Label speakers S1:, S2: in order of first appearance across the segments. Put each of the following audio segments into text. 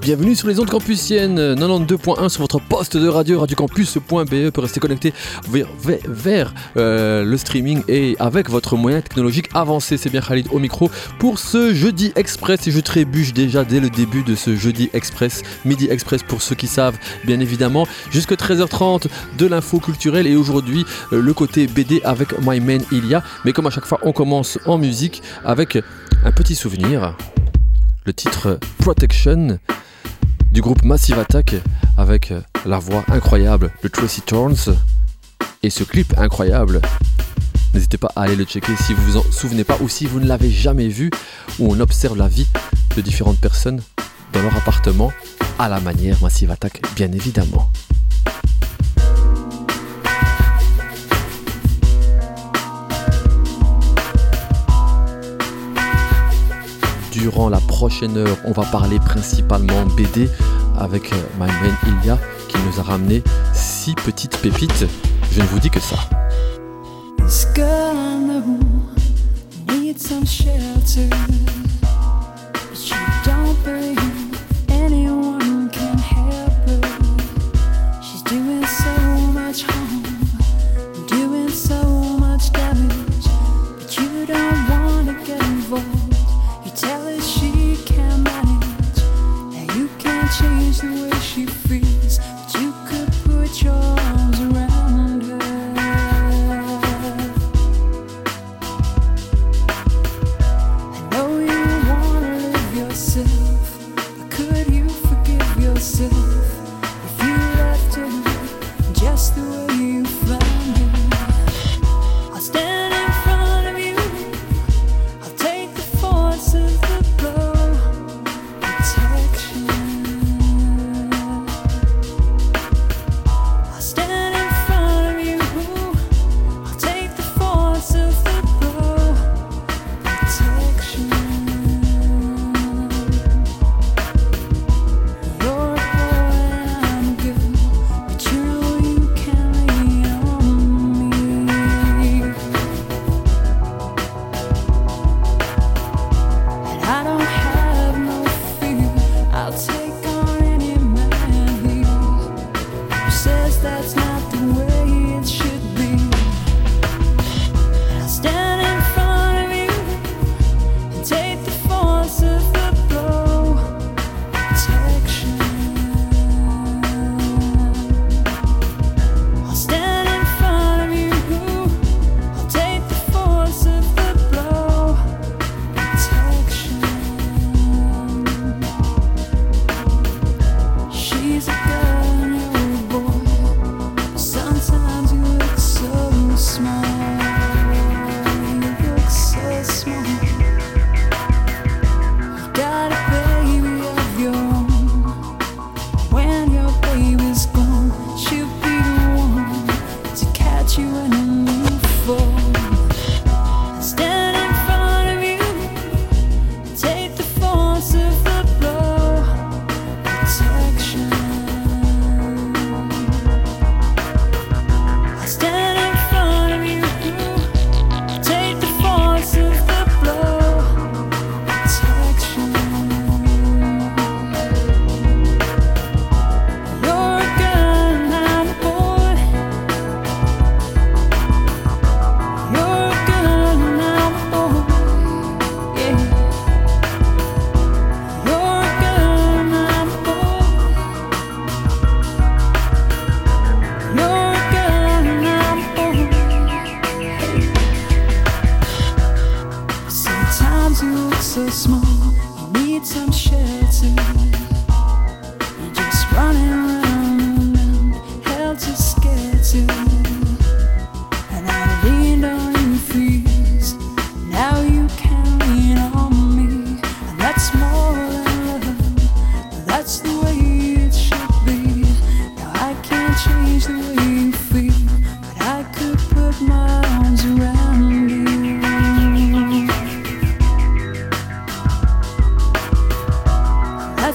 S1: Bienvenue sur les ondes campusiennes. 92.1 sur votre poste de radio radiocampus.be pour rester connecté vers, euh, le streaming et avec votre moyen technologique avancé. C'est bien Khalid au micro pour ce jeudi express. Et je trébuche déjà dès le début de ce jeudi express, midi express pour ceux qui savent bien évidemment, jusqu'à 13h30 de l'info culturelle et aujourd'hui euh, le côté BD avec My Man Ilia. Mais comme à chaque fois on commence en musique avec un petit souvenir le titre Protection du groupe Massive Attack avec la voix incroyable de Tracy Torns et ce clip incroyable. N'hésitez pas à aller le checker si vous vous en souvenez pas ou si vous ne l'avez jamais vu où on observe la vie de différentes personnes dans leur appartement à la manière Massive Attack bien évidemment. Durant la prochaine heure, on va parler principalement BD avec euh, my man Ilya qui nous a ramené six petites pépites. Je ne vous dis que ça.
S2: situation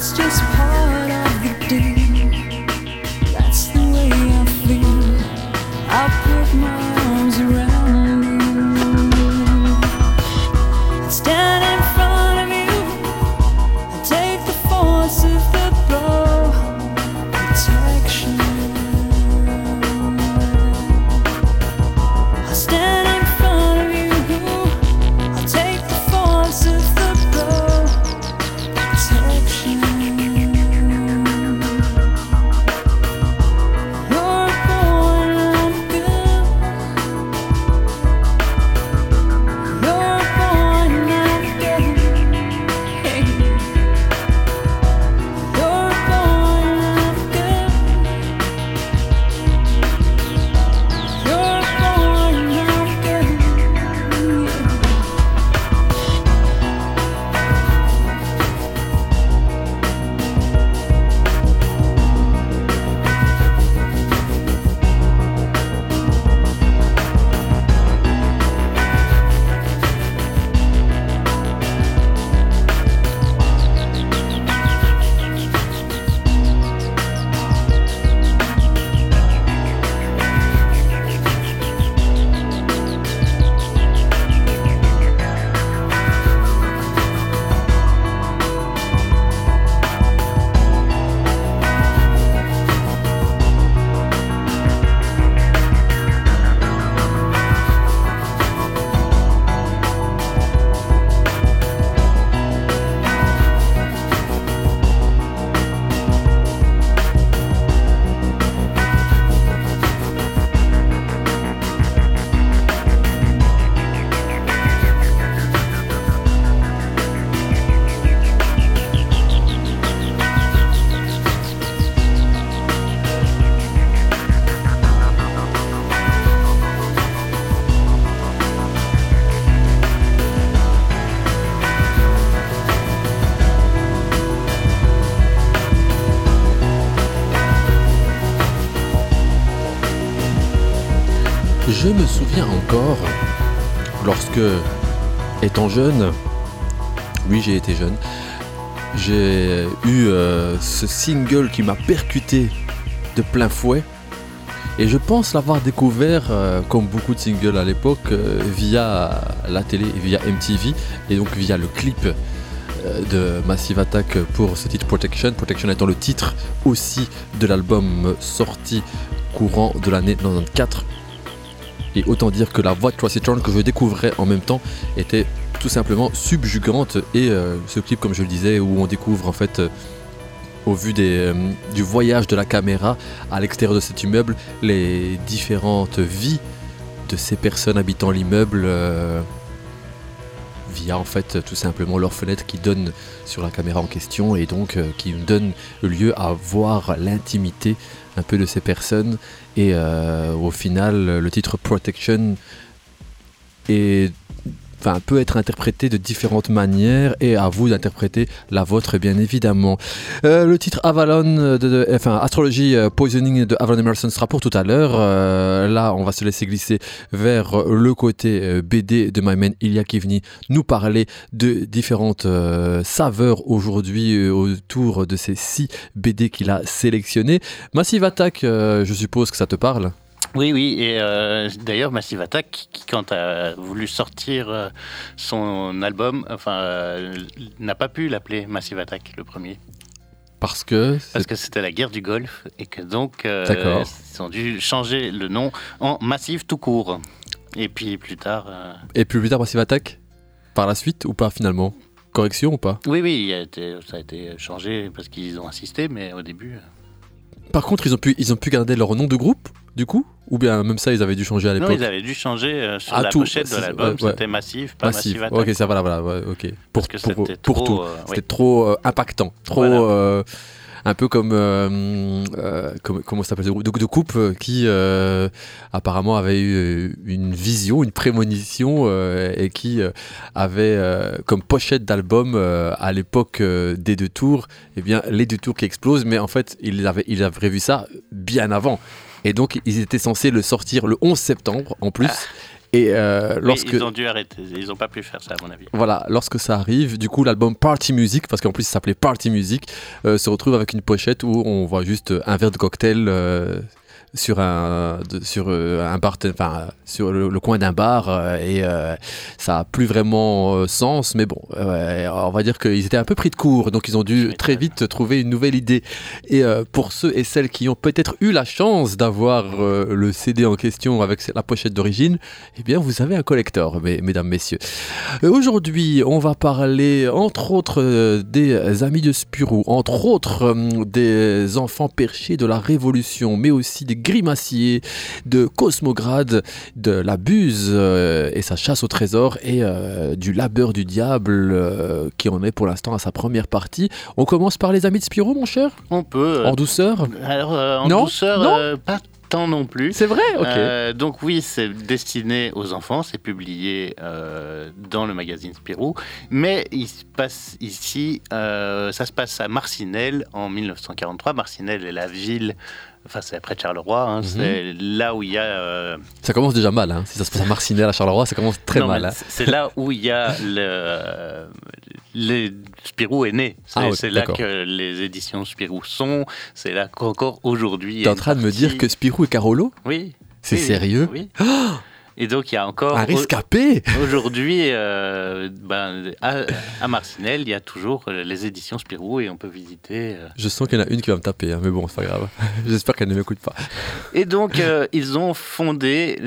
S2: It's just part encore, lorsque, étant jeune, oui j'ai été jeune, j'ai eu euh, ce single qui m'a percuté de plein fouet. Et je pense l'avoir découvert, euh, comme beaucoup de singles à l'époque, euh, via la télé, via MTV, et donc via le clip de Massive Attack pour ce titre Protection. Protection étant le titre aussi de l'album sorti courant de l'année 94. Et autant dire que la voix de Tracy que je découvrais en même temps était tout simplement subjugante. Et euh, ce clip, comme je le disais, où on découvre en fait, euh, au vu euh, du voyage de la caméra à l'extérieur de cet immeuble, les différentes vies de ces personnes habitant l'immeuble via en fait tout simplement leur fenêtre qui donne sur la caméra en question et donc qui donne lieu à voir l'intimité un peu de ces personnes. Et au final le titre Protection est peut être interprété de différentes manières et à vous d'interpréter la vôtre, bien évidemment. Euh, le titre Avalon, de, enfin Astrologie euh, Poisoning de Avalon Emerson sera pour tout à l'heure. Euh, là, on va se laisser glisser vers le côté BD de My Man Ilya Kivni, nous parler de différentes saveurs aujourd'hui autour de ces six BD qu'il a sélectionnés. Massive Attack, je suppose que ça te parle
S3: oui, oui, et euh, d'ailleurs Massive Attack, qui quand a voulu sortir euh, son album, enfin, euh, n'a pas pu l'appeler Massive Attack le premier.
S2: Parce que
S3: Parce que c'était la guerre du Golfe et que donc ils ont dû changer le nom en Massive tout court. Et puis plus tard.
S2: Et puis plus tard Massive Attack Par la suite ou pas finalement? Correction ou pas?
S3: Oui, oui, ça a été changé parce qu'ils ont insisté, mais au début.
S2: Par contre, ils ont pu, ils ont pu garder leur nom de groupe, du coup? Ou bien même ça, ils avaient dû changer à l'époque
S3: Non, ils avaient dû changer euh, sur ah, la pochette de l'album. C'était massif, pas massif.
S2: ok, ça voilà, voilà, ok. Pour, Parce pour, pour, tout. Euh, c'était trop euh, impactant, trop un peu comme, euh comment s'appelle de, de coupe qui apparemment avait eu une vision, une prémonition et qui avait comme pochette d'album à l'époque des deux tours, et eh bien les deux tours qui explosent, mais en fait ils avaient, ils avaient prévu ça bien avant. Et donc, ils étaient censés le sortir le 11 septembre en plus. Ah.
S3: Et euh, lorsque ils ont dû arrêter, ils n'ont pas pu faire ça à mon avis.
S2: Voilà, lorsque ça arrive, du coup l'album Party Music, parce qu'en plus ça s'appelait Party Music, euh, se retrouve avec une pochette où on voit juste un verre de cocktail euh, sur un sur euh, un bar enfin sur le, coin d'un bar euh, et euh, ça a plus vraiment sens mais bon on va dire qu'ils étaient un peu pris de court donc ils ont dû très vite trouver une nouvelle idée. Et pour ceux et celles qui ont peut-être eu la chance d'avoir le CD en question avec la pochette d'origine eh bien vous avez un collector mesdames messieurs. Aujourd'hui on va parler entre autres des amis de Spirou entre autres des enfants perchés de la Révolution mais aussi des Grimacier, de Cosmograde, de la Buse euh, et sa chasse au trésor et euh, du labeur du diable euh, qui en est pour l'instant à sa première partie. On commence par les amis de Spirou, mon cher?
S3: On peut.
S2: En douceur?
S3: Alors, en douceur, non? pas tant non plus.
S2: C'est vrai, ok.
S3: donc oui, c'est destiné aux enfants, c'est publié dans le magazine Spirou, mais il se passe ici, ça se passe à Marcinelle en 1943. Marcinelle est la ville Enfin, c'est après Charleroi, hein, mhm. c'est là où il y a. Euh,
S2: ça commence déjà mal, hein. si ça se passe à Marcinelle à Charleroi, ça commence très mal. Hein.
S3: C'est là où il y a le. Les Spirou est né. C'est ah là que les éditions Spirou sont. C'est là qu'encore aujourd'hui. Tu
S2: es en train de me dire que Spirou est Carolo?
S3: Oui.
S2: C'est sérieux?
S3: Oui. Oh et donc il y a encore
S2: un rescapé.
S3: Aujourd'hui, euh, ben, à, Marcinelle, il y a toujours les éditions Spirou et on peut visiter. Euh.
S2: Je sens qu'il y en a une qui va me taper, hein, mais bon, c'est pas grave. J'espère qu'elle ne m'écoute pas.
S3: Et donc euh, ils ont fondé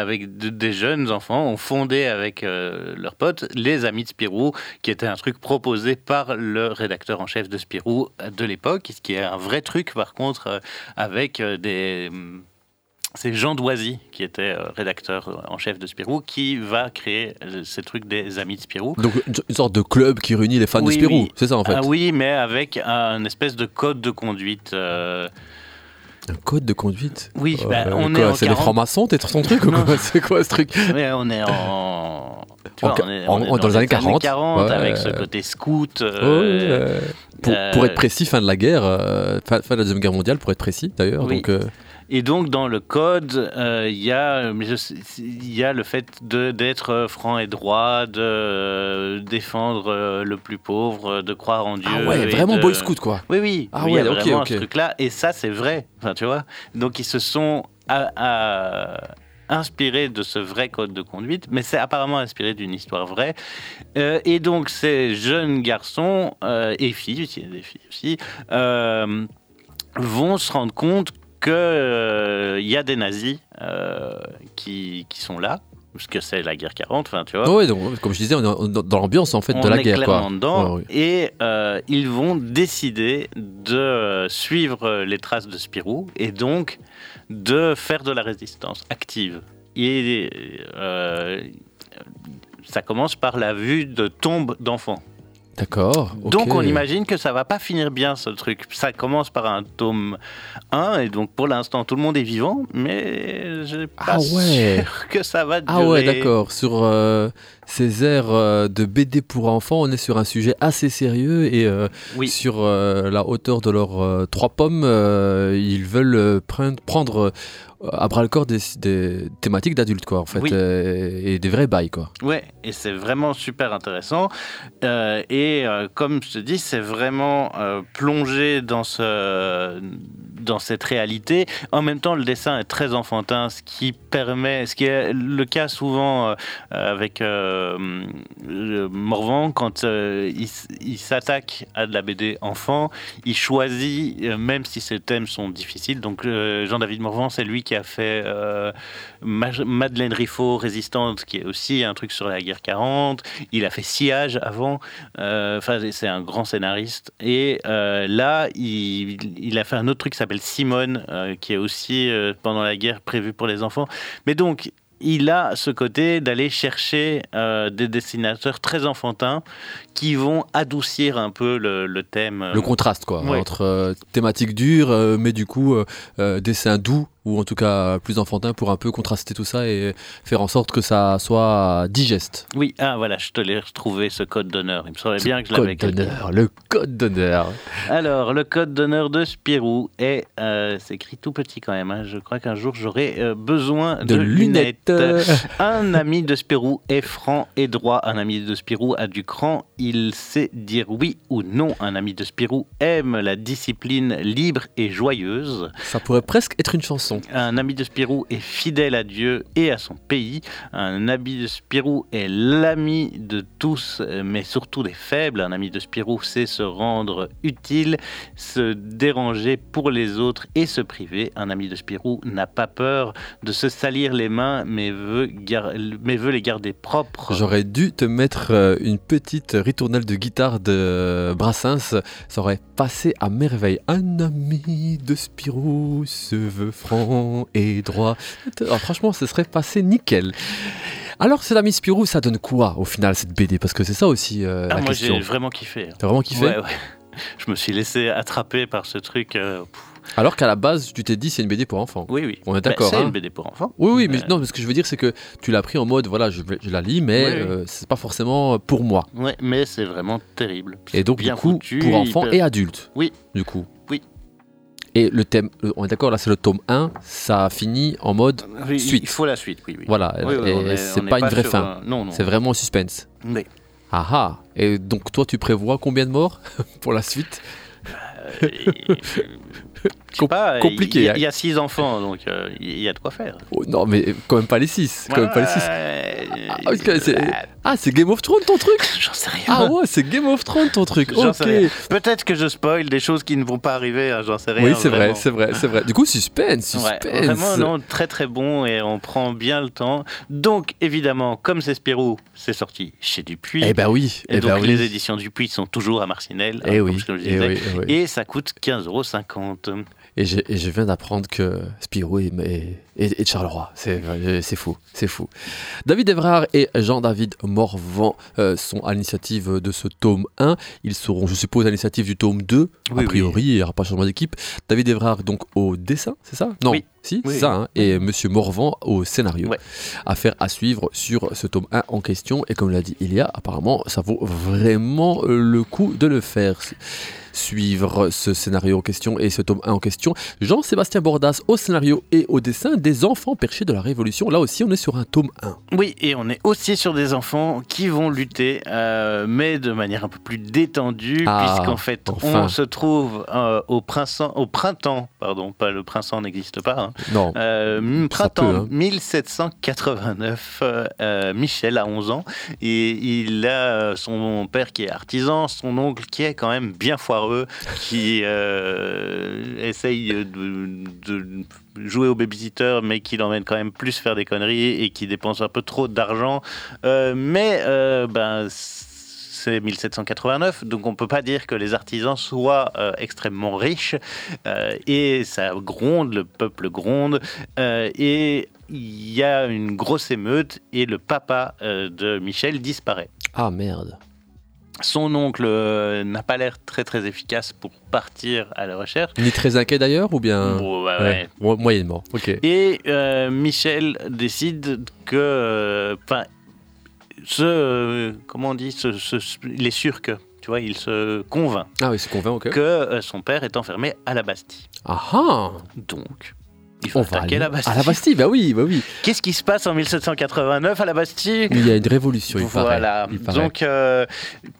S3: avec des jeunes enfants, ont fondé avec leurs potes les Amis de Spirou, qui était un truc proposé par le rédacteur en chef de Spirou de l'époque, ce qui est un vrai truc par contre avec des c'est Jean Doisy, qui était euh, rédacteur en chef de Spirou, qui va créer euh, ces trucs des Amis de Spirou.
S2: Donc une sorte de club qui réunit les fans de Spirou, c'est ça en fait
S3: ah, Oui, mais avec un espèce de code de conduite. Euh,
S2: un code de conduite?
S3: Oui, bah, on est
S2: C'est les francs-maçons, t'es ton truc ou quoi C'est quoi ce truc?
S3: On est en...
S2: dans, les années 40,
S3: avec ce côté scout.
S2: pour, être précis, fin de la guerre, fin, de la Deuxième Guerre mondiale, pour être précis d'ailleurs. Donc,
S3: Et donc, dans le code, euh, il y, a, y le fait d'être franc et droit, de euh, défendre euh, le plus pauvre, de croire en Dieu.
S2: Ah ouais, vraiment
S3: de-
S2: Boy Scout quoi.
S3: Oui, oui.
S2: Ah
S3: oui, il y a
S2: ouais, ok,
S3: vraiment ce truc-là. Et ça, c'est vrai. Enfin, tu vois. Donc, ils se sont à- à- inspirés de ce vrai code de conduite, mais c'est apparemment inspiré d'une histoire vraie. Euh, et donc, ces jeunes garçons euh, et filles, il y a des filles aussi, euh, vont se rendre compte qu'il y a des nazis euh, qui, qui sont là. Parce que c'est la guerre 40, enfin, tu vois.
S2: Donc comme je disais, on est dans- l'ambiance en fait de la
S3: est
S2: guerre quoi.
S3: clairement dedans.
S2: Ouais, ouais.
S3: Et euh, ils vont décider de euh, suivre les traces de Spirou et donc de faire de la résistance active. Et euh, ça commence par la vue de tombes d'enfants.
S2: D'accord.
S3: Donc on imagine que ça va pas finir bien ce truc. Ça commence par un tome 1 et donc pour l'instant tout le monde est vivant, mais je suis pas
S2: Ah ouais.
S3: sûr que ça va durer.
S2: Ah ouais, d'accord. Sur euh, ces airs euh, de BD pour enfants, on est sur un sujet assez sérieux et euh,
S3: Oui.
S2: sur euh, la hauteur de leurs trois pommes, ils veulent prendre, à bras le corps des, des thématiques d'adultes quoi en fait
S3: Oui.
S2: euh, et des vrais bails quoi.
S3: Ouais, et c'est vraiment super intéressant. Euh, et euh, comme je te dis, c'est vraiment plongé dans, ce, dans cette réalité. En même temps, le dessin est très enfantin, ce qui permet, ce qui est le cas souvent avec Morvan, quand il, il s'attaque à de la BD enfant, il choisit, même si ses thèmes sont difficiles. Donc Jean-David Morvan, c'est lui qui a fait euh, Ma- Madeleine Riffaut, Résistante, qui est aussi un truc sur la guerre 40. Il a fait Sillage avant. Euh, Enfin, c'est un grand scénariste. Et euh, là, il, il a fait un autre truc qui s'appelle Simone, qui est aussi pendant la guerre prévu pour les enfants. Mais donc, il a ce côté d'aller chercher euh, des dessinateurs très enfantins qui vont adoucir un peu le, le thème. euh,
S2: Le contraste quoi
S3: ouais.
S2: entre euh, thématiques dures euh, mais du coup dessins doux ou en tout cas plus enfantins pour un peu contraster tout ça et faire en sorte que ça soit digeste.
S3: Oui, ah voilà, je te l'ai retrouvé ce code d'honneur. Il me semblait bien que je l'avais
S2: Code d'honneur, le code d'honneur.
S3: Alors, le code d'honneur de Spirou est, euh, c'est écrit tout petit quand même. hein. Je crois qu'un jour j'aurai euh, besoin de,
S2: De lunettes.
S3: Un ami de Spirou est franc et droit. Un ami de Spirou a du cran. Il sait dire oui ou non. Un ami de Spirou aime la discipline libre et joyeuse.
S2: Ça pourrait presque être une chanson.
S3: Un ami de Spirou est fidèle à Dieu et à son pays. Un ami de Spirou est l'ami de tous, mais surtout des faibles. Un ami de Spirou sait se rendre utile, se déranger pour les autres et se priver. Un ami de Spirou n'a pas peur de se salir les mains, mais veut, gar- mais veut les garder propres.
S2: J'aurais dû te mettre euh, une petite ritournelle de guitare de Brassens. Ça aurait passé à merveille. Un ami de Spirou se veut franc et droit. Alors, franchement, ce serait passé nickel. Alors, cet ami Spirou, ça donne quoi au final cette BD Parce que c'est ça aussi euh,
S3: Ah,
S2: la
S3: moi
S2: question.
S3: j'ai vraiment kiffé.
S2: T'as vraiment kiffé?
S3: Ouais, ouais. Je me suis laissé attraper par ce truc. euh,
S2: Alors qu'à la base, tu t'es dit c'est une BD pour enfants.
S3: oui, oui.
S2: On est
S3: Bah,
S2: d'accord.
S3: c'est
S2: hein
S3: une BD pour enfants.
S2: Oui, oui, mais
S3: Euh,
S2: non, mais ce que je veux dire, c'est que tu l'as pris en mode, voilà, je, la lis, mais
S3: Oui, oui.
S2: euh, c'est pas forcément pour moi.
S3: Ouais, mais c'est vraiment terrible.
S2: Et donc,
S3: bien
S2: du coup,
S3: foutu,
S2: pour enfants
S3: hyper-
S2: et adultes.
S3: Oui.
S2: Du coup. Et le thème, le- on est d'accord, là, c'est le tome 1, ça finit en mode,
S3: Oui,
S2: Suite.
S3: Il faut la suite, oui. oui.
S2: voilà,
S3: Oui,
S2: et c'est
S3: est
S2: pas une vraie fin.
S3: un-.
S2: C'est vraiment en suspense.
S3: Oui.
S2: Ah ah Et donc, toi, tu prévois combien de morts pour la suite?
S3: Euh, pas,
S2: compliqué,
S3: Il y, a-
S2: hein.
S3: il y a six enfants, donc euh, il y a de quoi faire.
S2: Oh, Non, mais quand même pas les 6. Quand même pas les 6.
S3: Ouais,
S2: Ah, c'est- Ah, c'est Game of Thrones ton truc
S3: J'en sais rien.
S2: Ah ouais, c'est Game of Thrones ton truc. Ok.
S3: Peut-être que je spoil des choses qui ne vont pas arriver, hein, j'en sais rien.
S2: Oui, c'est vrai, c'est vrai, c'est vrai. Du coup, suspense,
S3: Ouais,
S2: suspense.
S3: vraiment, non, très très bon et on prend bien le temps. Donc, évidemment, comme c'est Spirou, c'est sorti chez Dupuis.
S2: Eh ben oui,
S3: et
S2: eh
S3: donc,
S2: ben oui.
S3: les éditions Dupuis sont toujours à Marcinelle.
S2: Eh
S3: hein,
S2: oui,
S3: comme je le
S2: eh oui, eh oui.
S3: Et ça coûte 15,50 euros.
S2: Et, je, et je viens d'apprendre que Spirou est, est- Charleroi. C'est fou, c'est fou. David Evrard et Jean-David Morvan euh, sont à l'initiative de ce tome 1. Ils seront, je suppose, à l'initiative du tome 2.
S3: Oui,
S2: a priori, il n'y aura pas changement d'équipe. David Evrard, donc au dessin, c'est ça? Non.
S3: Oui.
S2: Si,
S3: Oui.
S2: ça, hein, et Monsieur Morvan au scénario.
S3: Ouais.
S2: Affaire à suivre sur ce tome 1 en question. Et comme l'a dit Ilia, apparemment, ça vaut vraiment le coup de le faire. Suivre ce scénario en question et ce tome 1 en question. Jean-Sébastien Bordas au scénario et au dessin des enfants perchés de la Révolution. Là aussi, on est sur un tome 1.
S3: Oui, et on est aussi sur des enfants qui vont lutter, euh, mais de manière un peu plus détendue,
S2: Ah,
S3: puisqu'en fait,
S2: enfin.
S3: on se trouve euh, au, printemps, au printemps, pardon, pas le printemps n'existe pas, hein,
S2: Non.
S3: Euh, printemps
S2: peut, hein.
S3: 1789, euh, euh, Michel a 11 ans et il a son père qui est artisan, son oncle qui est quand même bien foireux, qui essaye de, de jouer au babysitter mais qui l'emmène quand même plus faire des conneries et qui dépense un peu trop d'argent. Euh, mais euh, ben c'est 1789, donc on peut pas dire que les artisans soient euh, extrêmement riches, euh, et ça gronde, le peuple gronde, euh, et il y a une grosse émeute, et le papa de Michel disparaît.
S2: Ah merde.
S3: Son oncle n'a pas l'air très très efficace pour partir à la recherche.
S2: Ni très inquiet d'ailleurs ou bien
S3: Bon, bah
S2: Ouais,
S3: ouais.
S2: mo- Moyennement. Ok.
S3: Et Michel décide que, ce, euh, comment on dit, ce- ce- il est sûr que, tu vois, il se convainc
S2: Ah oui, c'est convainc,
S3: que euh, son père est enfermé à la Bastille.
S2: Ah ah
S3: Donc, il faut
S2: On
S3: attaquer la Bastille.
S2: à la Bastille, bah oui, bah oui.
S3: Qu'est-ce qui se passe en 1789 à la Bastille?
S2: Il y a une révolution, il paraît.
S3: voilà. Donc, euh,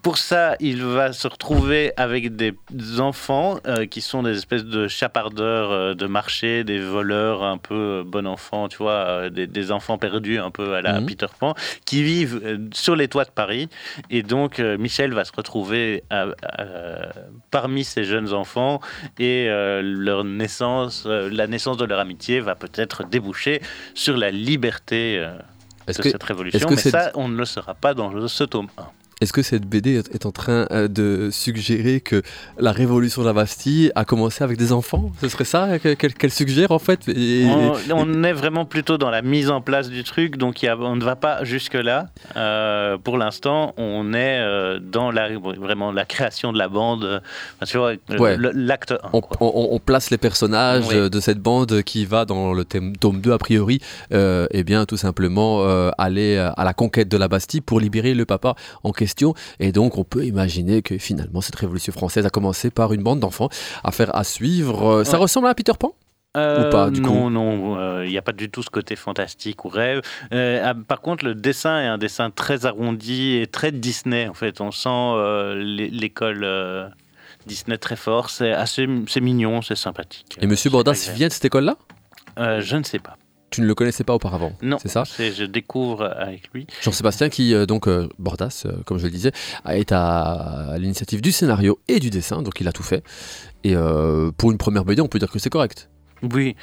S3: pour ça, il va se retrouver avec des enfants euh, qui sont des espèces de chapardeurs euh, de marché, des voleurs un peu bon enfant, tu vois, des, des enfants perdus un peu à la
S2: Mhm.
S3: Peter Pan, qui vivent sur les toits de Paris. Et donc, Michel va se retrouver à- à- parmi ces jeunes enfants et leur naissance, la naissance de leur amitié va peut-être déboucher sur la liberté. euh, de cette révolution, mais ça, on ne le saura pas dans ce tome 1.
S2: Est-ce que cette BD est en train euh, de suggérer que la révolution de la Bastille a commencé avec des enfants? Ce serait ça que- qu'elle suggère en fait? Et-
S3: On, on est vraiment plutôt dans la mise en place du truc, donc il y a- on ne va pas jusque-là. Euh, pour l'instant, on est euh, dans la, vraiment la création de la bande,
S2: Ouais.
S3: l'acte 1.
S2: on, on- on place les personnages
S3: Oui.
S2: de cette bande qui va dans le thème- tome 2 a priori, euh, et bien tout simplement euh, aller à la conquête de la Bastille pour libérer le papa en question. Et donc on peut imaginer que finalement cette révolution française a commencé par une bande d'enfants. Affaire à suivre. Euh, Ça ressemble à Peter Pan
S3: Euh,
S2: ou pas, du
S3: non,
S2: coup?
S3: non, euh, il n'y a pas du tout ce côté fantastique ou rêve. Euh, ah, par contre, le dessin est un dessin très arrondi et très Disney. En fait, on sent euh, l'é- l'école euh, Disney très fort. C'est assez, mignon, c'est sympathique.
S2: Et Monsieur Bordas vient de cette école-là?
S3: Euh, Je ne sais pas.
S2: Tu ne le connaissais pas auparavant
S3: Non,
S2: C'est ça
S3: Je découvre avec lui.
S2: Jean-Sébastien qui, euh, donc, euh, Bordas, euh, comme je le disais, est à, l'initiative du scénario et du dessin, donc il a tout fait. Et pour une première BD, on peut dire que c'est correct.
S3: Oui.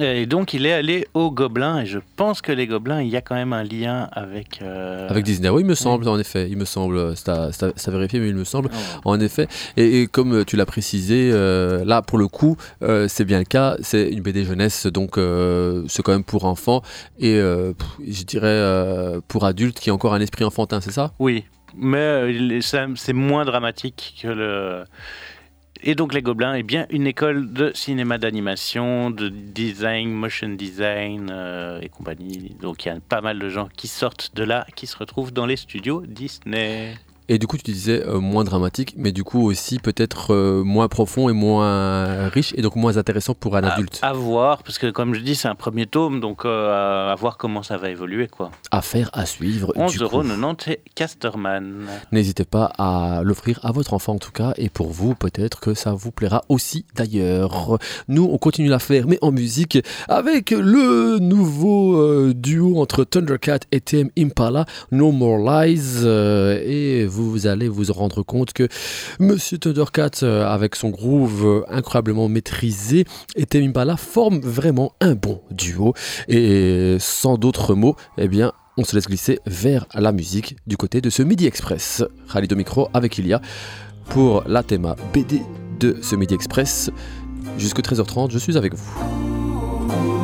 S3: Et donc, il est allé aux Gobelins, et je pense que les Gobelins, il y a quand même un lien avec. euh,
S2: Avec Disney, oui, il me semble, en effet. Il me semble, euh, c'est à, vérifier, mais il me semble.
S3: Oh.
S2: En effet, et, et comme euh, tu l'as précisé, euh, là pour le coup, euh, c'est bien le cas, c'est une BD jeunesse, donc euh, c'est quand même pour enfants, et euh, je dirais euh, pour adultes qui ont encore un esprit enfantin, c'est ça?
S3: Oui, mais euh, ça- c'est moins dramatique que le. Et donc les Gobelins est bien une école de cinéma d'animation, de design, motion design euh, et compagnie. Donc il y a pas mal de gens qui sortent de là, qui se retrouvent dans les studios Disney.
S2: Et du coup, tu disais euh, moins dramatique, mais du coup aussi peut-être euh, moins profond et moins riche, et donc moins intéressant pour un
S3: À-
S2: adulte.
S3: À, voir, parce que comme je dis, c'est un premier tome, donc euh, à voir comment ça va évoluer. quoi.
S2: Affaire à suivre. du
S3: 11,90
S2: coup.
S3: euros et Casterman.
S2: N'hésitez pas à l'offrir à votre enfant en tout cas, et pour vous peut-être que ça vous plaira aussi d'ailleurs. Nous on continue l'affaire, mais en musique, avec le nouveau duo entre Thundercat et TM Impala, No More Lies, et vous allez vous rendre compte que Monsieur Thundercat, euh, avec son groove euh, incroyablement maîtrisé, et TM Impala forment vraiment un bon duo, et sans d'autres mots, eh bien on se laisse glisser vers la musique du côté de ce Midi Express. Khalid au micro avec Ilia pour la théma BD de ce Midi Express. Jusque 13h30, je suis avec vous.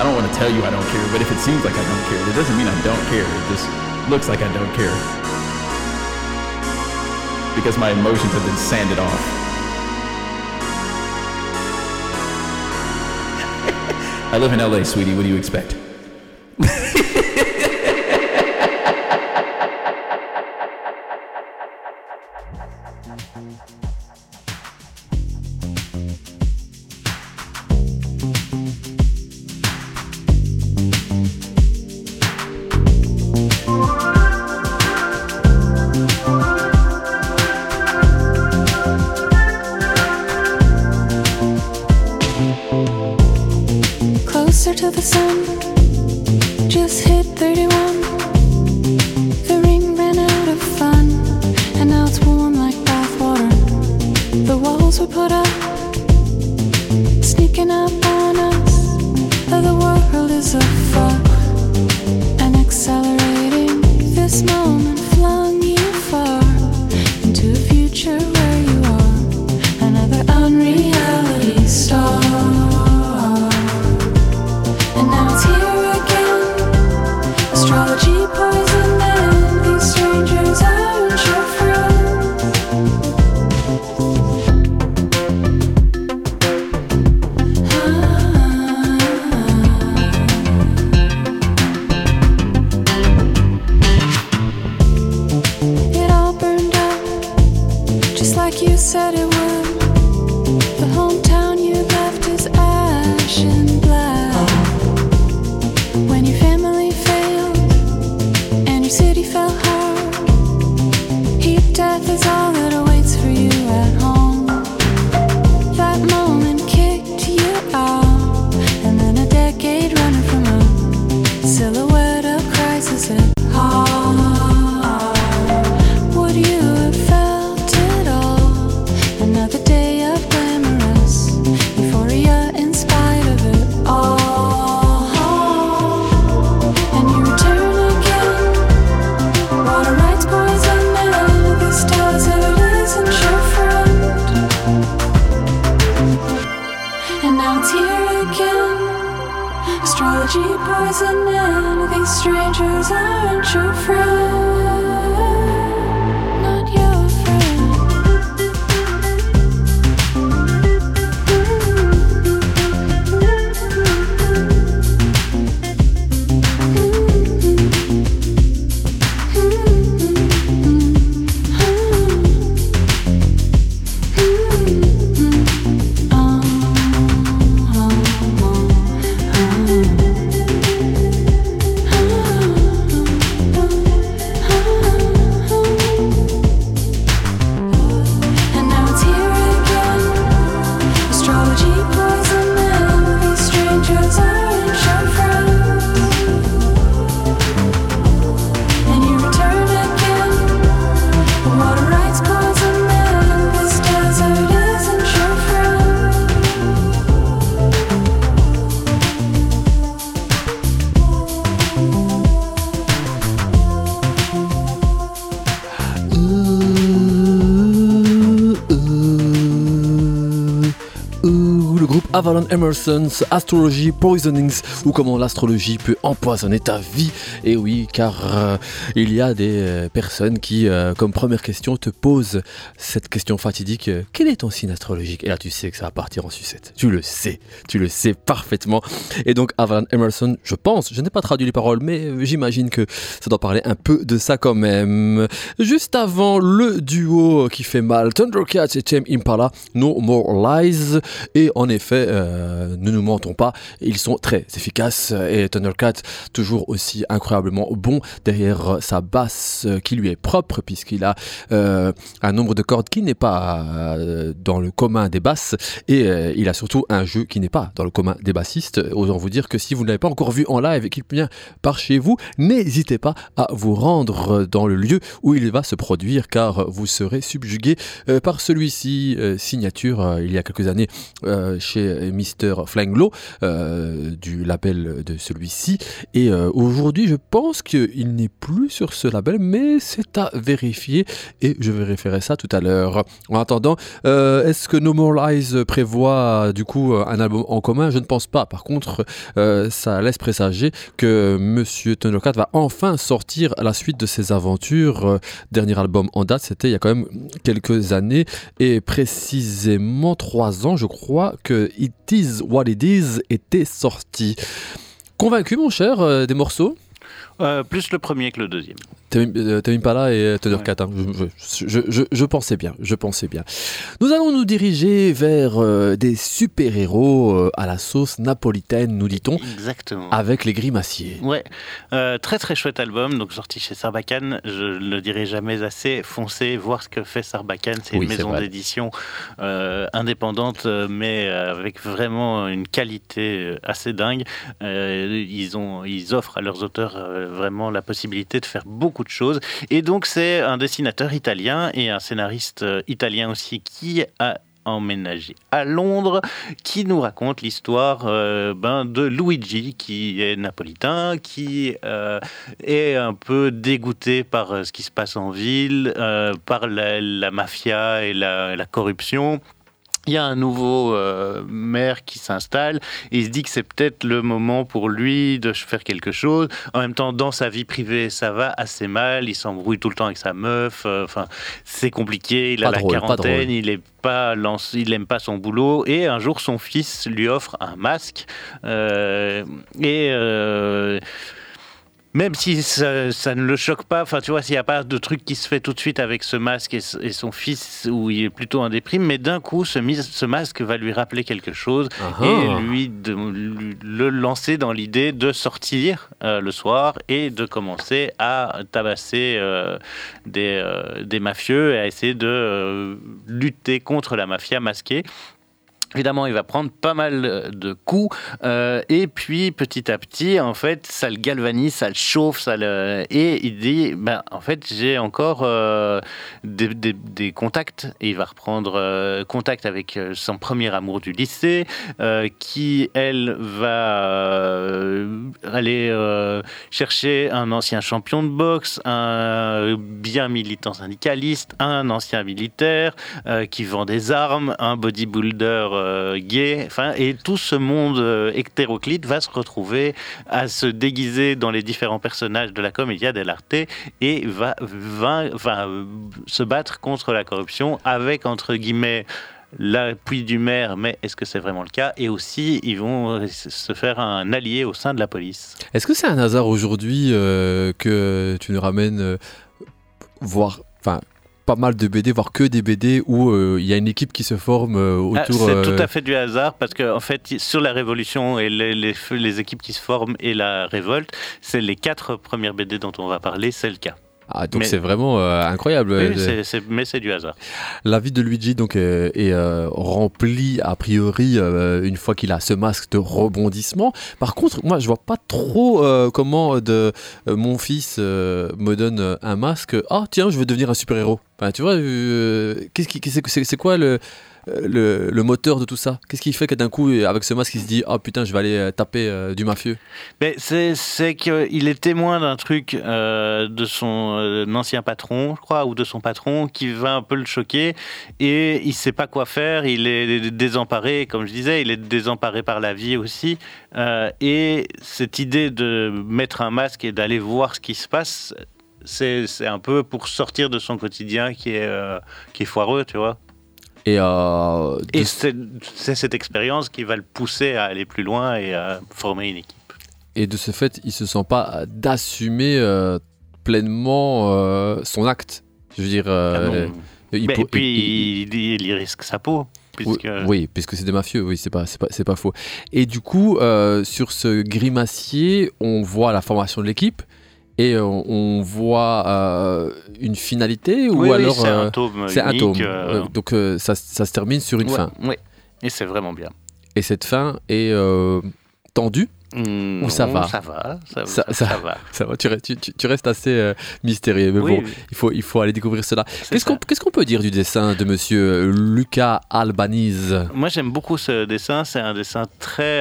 S4: I don't want to tell you I don't care, but if it seems like I don't care, it doesn't mean I don't care. It just looks like I don't care. Because my emotions have been sanded off. I live in LA, sweetie. What do you expect?
S1: The
S2: Avalon Emerson's Astrology Poisonings ou comment l'astrologie peut empoisonner ta vie. Et oui, car euh, il y a des euh, personnes qui, euh, comme première question, te posent cette question fatidique quel est ton signe astrologique? Et là, tu sais que ça va partir en sucette. Tu le sais, tu le sais parfaitement. Et donc, Avalon Emerson, je pense, je n'ai pas traduit les paroles, mais j'imagine que ça doit parler un peu de ça quand même. Juste avant, le duo qui fait mal, Thundercats et Tame Impala, No More Lies. Et en effet, euh, ne nous mentons pas, ils sont très efficaces et Thundercat toujours aussi incroyablement bon derrière sa basse qui lui est propre puisqu'il a euh, un nombre de cordes qui n'est pas euh, dans le commun des basses et il a surtout un jeu qui n'est pas dans le commun des bassistes. Osons vous dire que si vous ne l'avez pas encore vu en live et qu'il vient par chez vous, n'hésitez pas à vous rendre dans le lieu où il va se produire car vous serez subjugué par celui-ci, signature il y a quelques années euh, chez Mister Flanglo euh, du label de celui-ci et euh, aujourd'hui je pense qu'il n'est plus sur ce label mais c'est à vérifier et je vérifierai ça tout à l'heure. En attendant, euh, est-ce que No More Lies prévoit du coup un album en commun? Je ne pense pas. Par contre, euh, ça laisse présager que Monsieur Thundercat va enfin sortir la suite de ses aventures. Euh, dernier album en date, c'était il y a quand même quelques années et précisément trois ans, je crois, que It Is What It Is était sorti. Convaincu, mon cher, euh, des morceaux
S3: Euh, plus le premier que le deuxième.
S2: Tamim euh, Pala et Thundercat, hein. je, je- je- je- je pensais bien, je pensais bien. Nous allons nous diriger vers euh, des super-héros euh, à la sauce napolitaine, nous dit-on,
S3: Exactement.
S2: avec les grimaciers.
S3: Ouais, Euh, très très chouette album, donc sorti chez Sarbacane. Je le dirai jamais assez. Foncez voir ce que fait Sarbacane. C'est
S2: Oui,
S3: une maison d'édition euh, indépendante, euh, mais euh, avec vraiment une qualité euh, assez dingue. Euh, ils ont, ils offrent à leurs auteurs euh, vraiment la possibilité de faire beaucoup de choses. Et donc c'est un dessinateur italien et un scénariste euh, italien aussi qui a emménagé à Londres, qui nous raconte l'histoire euh, ben, de Luigi, qui est napolitain, qui euh, est un peu dégoûté par ce qui se passe en ville, par la, mafia et la corruption. Il y a un nouveau euh, maire qui s'installe et il se dit que c'est peut-être le moment pour lui de faire quelque chose. En même temps, dans sa vie privée, ça va assez mal. Il s'embrouille tout le temps avec sa meuf. euh, Enfin, c'est compliqué. Il a
S2: Pas
S3: la
S2: drôle,
S3: quarantaine. il est pas il aime pas son boulot. Et un jour, son fils lui offre un masque. euh, et euh, même si ça, ça ne le choque pas, enfin tu vois, s'il n'y a pas de truc qui se fait tout de suite avec ce masque et, et son fils où il est plutôt en déprime, mais d'un coup ce, masque va lui rappeler quelque chose
S2: Ah
S3: et
S2: ah.
S3: lui, de, lui- le lancer dans l'idée de sortir euh, le soir et de commencer à tabasser euh, des, euh, des mafieux et à essayer de lutter contre la mafia masquée. Évidemment, il va prendre pas mal de coups. Euh, et puis petit à petit, en fait, ça le galvanise, ça le chauffe, ça le et il dit, ben en fait, j'ai encore euh, des, contacts. Et il va reprendre euh, contact avec son premier amour du lycée, qui elle va aller chercher un ancien champion de boxe, un bien militant syndicaliste, un ancien militaire qui vend des armes, un bodybuilder euh, gay, enfin, et tout ce monde euh, hétéroclite va se retrouver à se déguiser dans les différents personnages de la comédia dell'arte et va, va, euh, se battre contre la corruption avec, entre guillemets, l'appui du maire, mais est-ce que c'est vraiment le cas? Et aussi, ils vont euh, se faire un allié au sein de la police.
S2: Est-ce que c'est un hasard aujourd'hui que tu nous ramènes voir, enfin, pas mal de BD, voire que des BD où euh, il y a une équipe qui se forme euh,
S3: Ah,
S2: autour.
S3: c'est
S2: euh,
S3: tout à fait du hasard parce que en fait, sur la Révolution et les, les, les équipes qui se forment et la révolte, c'est les quatre premières BD dont on va parler, c'est le cas.
S2: Ah, donc
S3: mais-
S2: c'est vraiment euh, incroyable.
S3: Oui,
S2: Euh,
S3: mais c'est du hasard.
S2: La vie de Luigi donc euh, est euh, remplie a priori euh, une fois qu'il a ce masque de rebondissement. Par contre, moi je vois pas trop comment de mon fils me donne un masque. Ah tiens, je veux devenir un super héros. Enfin, tu vois, qu'est-ce qui, c'est, quoi le, le, le moteur de tout ça Qu'est-ce qui fait que d'un coup avec ce masque il se dit ah putain je vais aller euh, taper euh, du mafieux?
S3: Mais c'est qu'il est témoin d'un truc euh, de son euh, ancien patron, je crois, ou de son patron, qui va un peu le choquer et il sait pas quoi faire. Il est désemparé, comme je disais, il est désemparé par la vie aussi. Euh, et cette idée de mettre un masque et d'aller voir ce qui se passe, c'est un peu pour sortir de son quotidien qui est, euh, qui est foireux, tu vois.
S2: Et, euh,
S3: Et c'est cette expérience qui va le pousser à aller plus loin et à former une équipe.
S2: et de ce fait il se sent pas d'assumer euh, pleinement euh, son acte. Je veux dire,
S3: Ah
S2: il
S3: Mais- et puis
S2: il-
S3: risque sa peau. puisque
S2: Oui, oui, puisque c'est des mafieux, oui, c'est pas, pas, faux. Et du coup, sur ce grimacier, on voit la formation de l'équipe et euh, on voit euh, une finalité ou
S3: Oui, oui,
S2: alors
S3: c'est un
S2: euh,
S3: tome
S2: c'est un
S3: unique,
S2: tome.
S3: euh,
S2: donc ça, ça se termine sur une
S3: ouais,
S2: fin.
S3: ouais. Et c'est vraiment bien.
S2: Et cette fin est tendue.
S3: Hmm,
S2: Ou ça va?
S3: Ça va, ça, va.
S2: Ça va, tu, restes- tu- tu- tu restes assez mystérieux, mais
S3: Oui,
S2: bon,
S3: oui,
S2: il faut, il faut aller découvrir cela. Qu'est-ce qu'on, qu'est-ce qu'on peut dire du dessin de Monsieur Lucas Albanese?
S3: Moi, j'aime beaucoup ce dessin. C'est un dessin très,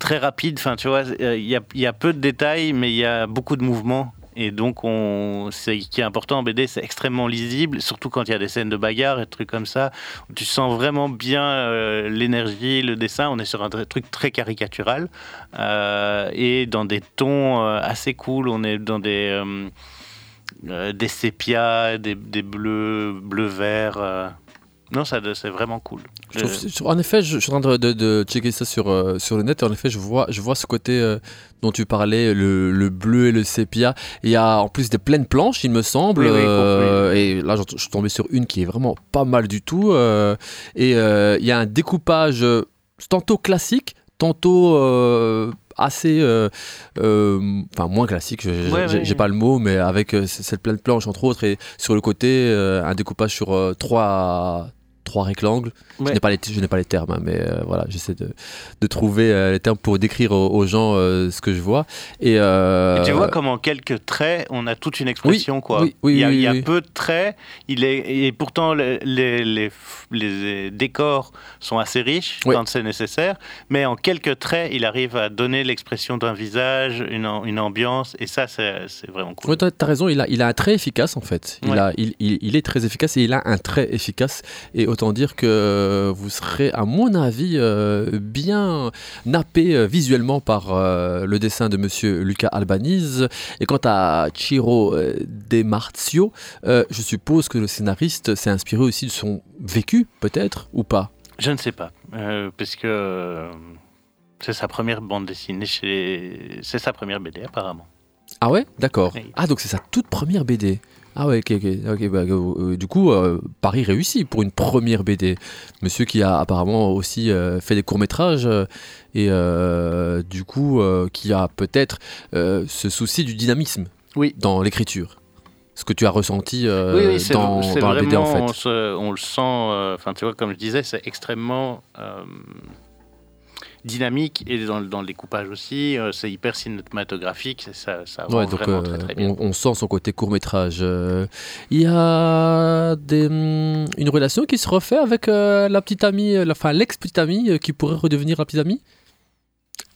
S3: très rapide. Enfin, tu vois, euh, il y, y a peu de détails, mais il y a beaucoup de mouvements. Et donc, on, c'est qui est important en BD, c'est extrêmement lisible, surtout quand il y a des scènes de bagarre et des trucs comme ça. Tu sens vraiment bien euh, l'énergie, le dessin. On est sur un tr- truc très caricatural euh, et dans des tons assez cool. On est dans des des sépias, des, des bleus, bleu vert. euh. Non, ça, c'est vraiment cool.
S2: Je trouve- je- En effet, je, je suis en train de, de- de checker ça sur, euh, sur le net et en effet, je vois, je vois ce côté euh, dont tu parlais, le, le bleu et le sépia. Il y a en plus des pleines planches, il me semble.
S3: Oui, oui,
S2: euh, et là, je suis tombé sur une qui est vraiment pas mal du tout. euh, et euh, il y a un découpage euh, tantôt classique, tantôt euh, assez. euh, euh, Enfin, moins classique,
S3: Ouais,
S2: j'ai
S3: ouais.
S2: pas le mot, mais avec euh, cette pleine planche, entre autres, et sur le côté, euh, un découpage sur euh, trois. Trois rectangles. Je
S3: Ouais.
S2: n'ai pas les, je n'ai pas les termes, hein, mais euh, voilà, j'essaie de, de trouver euh, les termes pour décrire aux, aux gens euh, ce que je vois. Et,
S3: Et tu vois comme en quelques traits, on a toute une expression. quoi.
S2: oui, oui,
S3: il y a,
S2: oui,
S3: il y a
S2: oui.
S3: peu de traits, il est, et pourtant les, les, les, les décors sont assez riches quand c'est nécessaire, mais en quelques traits, il arrive à donner l'expression d'un visage, une, une ambiance, et ça, c'est vraiment cool.
S2: T'as as raison, il a, il a un trait efficace en fait. Il,
S3: Ouais.
S2: a, il, il, il est très efficace et il a un trait efficace. Et autant dire que vous serez, à mon avis, euh, bien nappé euh, visuellement par euh, le dessin de monsieur Luca Albanese. Et quant à Ciro euh, De Marzio, euh, je suppose que le scénariste s'est inspiré aussi de son vécu, peut-être, ou pas?
S3: Je ne sais pas, parce que c'est sa première bande dessinée chez... C'est sa première BD apparemment.
S2: Ah ouais? D'accord. Ah donc c'est sa toute première BD. Ah ouais, ok, ok. bah, euh, euh, du coup, euh, Paris réussi pour une première BD. Monsieur qui a apparemment aussi euh, fait des courts-métrages et du coup qui a peut-être ce souci du dynamisme
S3: Oui.
S2: dans l'écriture. Ce que tu as ressenti
S3: oui, oui,
S2: dans, dans la BD en
S3: vraiment,
S2: fait.
S3: on, se- on le sent, enfin tu vois, comme je disais, c'est extrêmement dynamique et dans, dans le découpage aussi, euh, c'est hyper cinématographique, ça, ça
S2: Ouais, donc
S3: vraiment
S2: euh,
S3: très très bien.
S2: on, on sent son côté court métrage. Euh, Il y a des, hum, une relation qui se refait avec la petite amie, enfin l'ex petite amie qui pourrait redevenir la petite amie?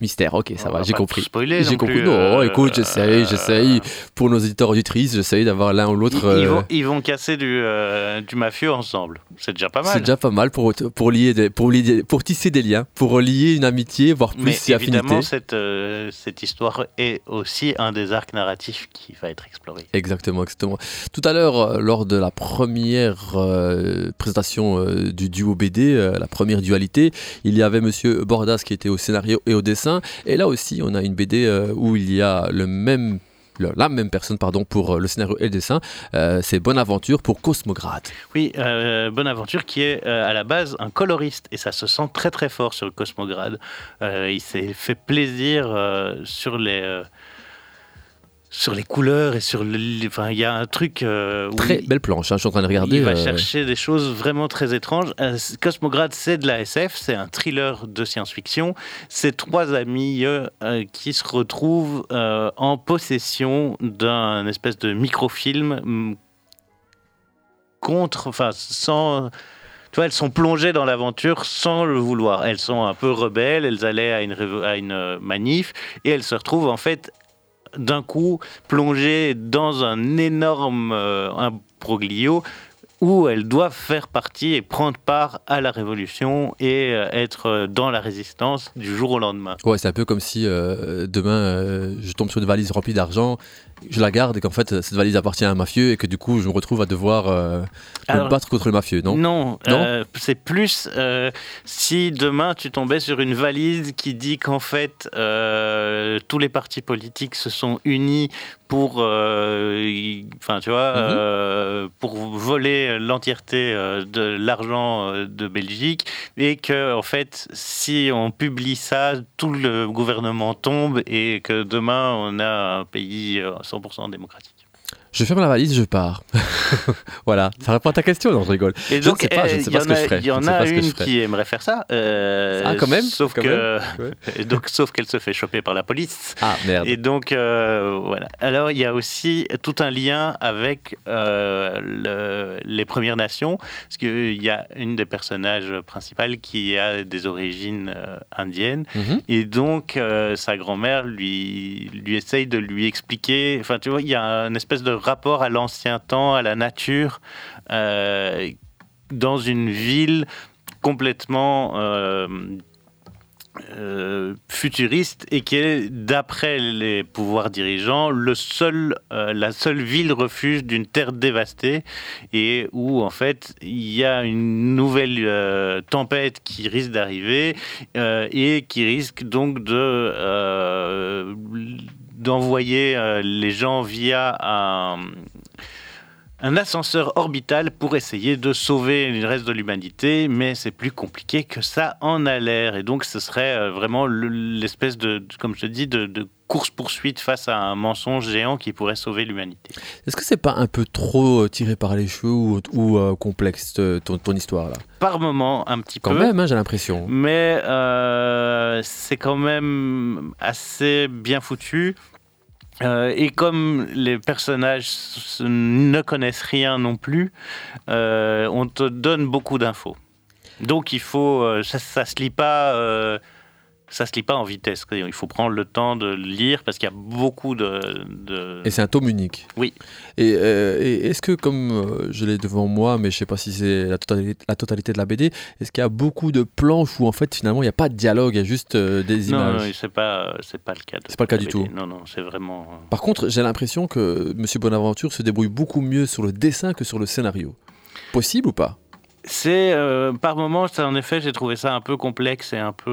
S2: Mystère, ok, ça
S3: On
S2: va,
S3: va
S2: j'ai compris. J'ai compris.
S3: plus,
S2: Non,
S3: euh,
S2: écoute, j'essaye,
S3: euh,
S2: j'essaye. Pour nos auditeurs auditrices, j'essaye d'avoir l'un ou l'autre.
S3: Ils, ils
S2: euh,
S3: vont, ils vont casser du, euh, du mafieux ensemble. C'est déjà pas
S2: C'est
S3: mal.
S2: déjà pas mal pour, pour, lier des, pour, lier, pour tisser des liens, pour lier une amitié, voire plus
S3: Mais
S2: si affinité.
S3: évidemment, cette, cette histoire est aussi un des arcs narratifs qui va être exploré.
S2: Exactement, exactement. Tout à l'heure, lors de la première présentation du duo BD, la première dualité, il y avait Monsieur Bordas qui était au scénario et au dessin. Et là aussi, on a une BD euh, où il y a le même, la même personne pardon, pour euh, le scénario et le dessin. Euh, C'est Bonne Aventure pour Cosmograd.
S3: Oui, euh, Bonaventure qui est euh, à la base un coloriste et ça se sent très très fort sur le Cosmograd. Euh, il s'est fait plaisir sur les sur les couleurs et sur le, enfin il y a un truc euh,
S2: Très
S3: il-
S2: belle planche, hein, je suis en train de regarder.
S3: Il va
S2: euh,
S3: chercher des choses vraiment très étranges. Euh, Cosmograd, c'est de la SF, c'est un thriller de science-fiction. C'est trois amis euh, qui se retrouvent en possession d'un espèce de microfilm hum, contre, enfin, sans. Tu vois, elles sont plongées dans l'aventure sans le vouloir. Elles sont un peu rebelles, elles allaient à une, à une manif et elles se retrouvent en fait d'un coup plongées dans un énorme euh, imbroglio où elles doivent faire partie et prendre part à la révolution et euh, être dans la résistance du jour au lendemain.
S2: Ouais, c'est un peu comme si euh, demain je tombe sur une valise remplie d'argent, je la garde et qu'en fait cette valise appartient à un mafieux et que du coup je me retrouve à devoir euh, me
S3: Alors,
S2: battre contre le mafieux, non?
S3: Non,
S2: Non?
S3: euh, c'est plus euh, si demain tu tombais sur une valise qui dit qu'en fait euh, tous les partis politiques se sont unis pour, enfin tu vois,
S2: Mhm.
S3: pour voler l'entièreté de l'argent de Belgique et que en fait si on publie ça tout le gouvernement tombe et que demain on a un pays 100% démocratique.
S2: Je ferme la valise, je pars. voilà, ça répond à ta question, non, je rigole.
S3: Et
S2: Je ne
S3: donc,
S2: sais pas, je ne sais
S3: il
S2: pas
S3: y
S2: ce
S3: en
S2: que
S3: a-
S2: je ferais.
S3: Il y en une qui aimerait faire ça. euh,
S2: Ah, quand même
S3: Sauf
S2: Quand
S3: que,
S2: même
S3: et donc, sauf qu'elle se fait choper par la police.
S2: Ah, merde.
S3: Et donc, euh, voilà. Alors, il y a aussi tout un lien avec euh, le- les Premières Nations, parce qu'il y a une des personnages principales qui a des origines indiennes.
S2: Mhm.
S3: Et donc, sa grand-mère lui, lui essaye de lui expliquer. Enfin, tu vois, il y a une espèce de rapport à l'ancien temps, à la nature, euh, dans une ville complètement. euh, euh, futuriste et qui est, d'après les pouvoirs dirigeants, le seul, la seule ville refuge d'une terre dévastée et où en fait il y a une nouvelle tempête qui risque d'arriver et qui risque donc de d'envoyer euh, les gens via un ascenseur orbital pour essayer de sauver le reste de l'humanité, mais c'est plus compliqué que ça en a l'air. Et donc, ce serait euh, vraiment le- l'espèce de, comme je te dis, de course-poursuite face à un mensonge géant qui pourrait sauver l'humanité.
S2: Est-ce que c'est pas un peu trop euh, tiré par les cheveux ou, ou, euh, complexe euh, ton, ton histoire là?
S3: Par moment, un petit
S2: Quand
S3: peu.
S2: même, hein, j'ai l'impression.
S3: Mais euh, c'est quand même assez bien foutu. Euh, et comme les personnages ne connaissent rien non plus, on te donne beaucoup d'infos. Donc il faut, ça, ça se lit pas, ça se lit pas en vitesse. Il faut prendre le temps de lire parce qu'il y a beaucoup de. de-
S2: Et c'est un tome unique.
S3: Oui.
S2: Et, euh, et est-ce que, comme euh, je l'ai devant moi, mais je sais pas si c'est la totalité, la totalité de la BD, est-ce qu'il y a beaucoup de planches où en fait finalement il n'y a pas de dialogue, il y a juste euh, des
S3: non,
S2: images?
S3: non, c'est pas, c'est pas le cas.
S2: C'est pas le cas du
S3: BD.
S2: tout.
S3: Non, non, c'est vraiment. euh,
S2: Par contre, j'ai l'impression que Monsieur Bonaventure se débrouille beaucoup mieux sur le dessin que sur le scénario. Possible ou pas?
S3: C'est euh, par moments, en effet, j'ai trouvé ça un peu complexe et un peu.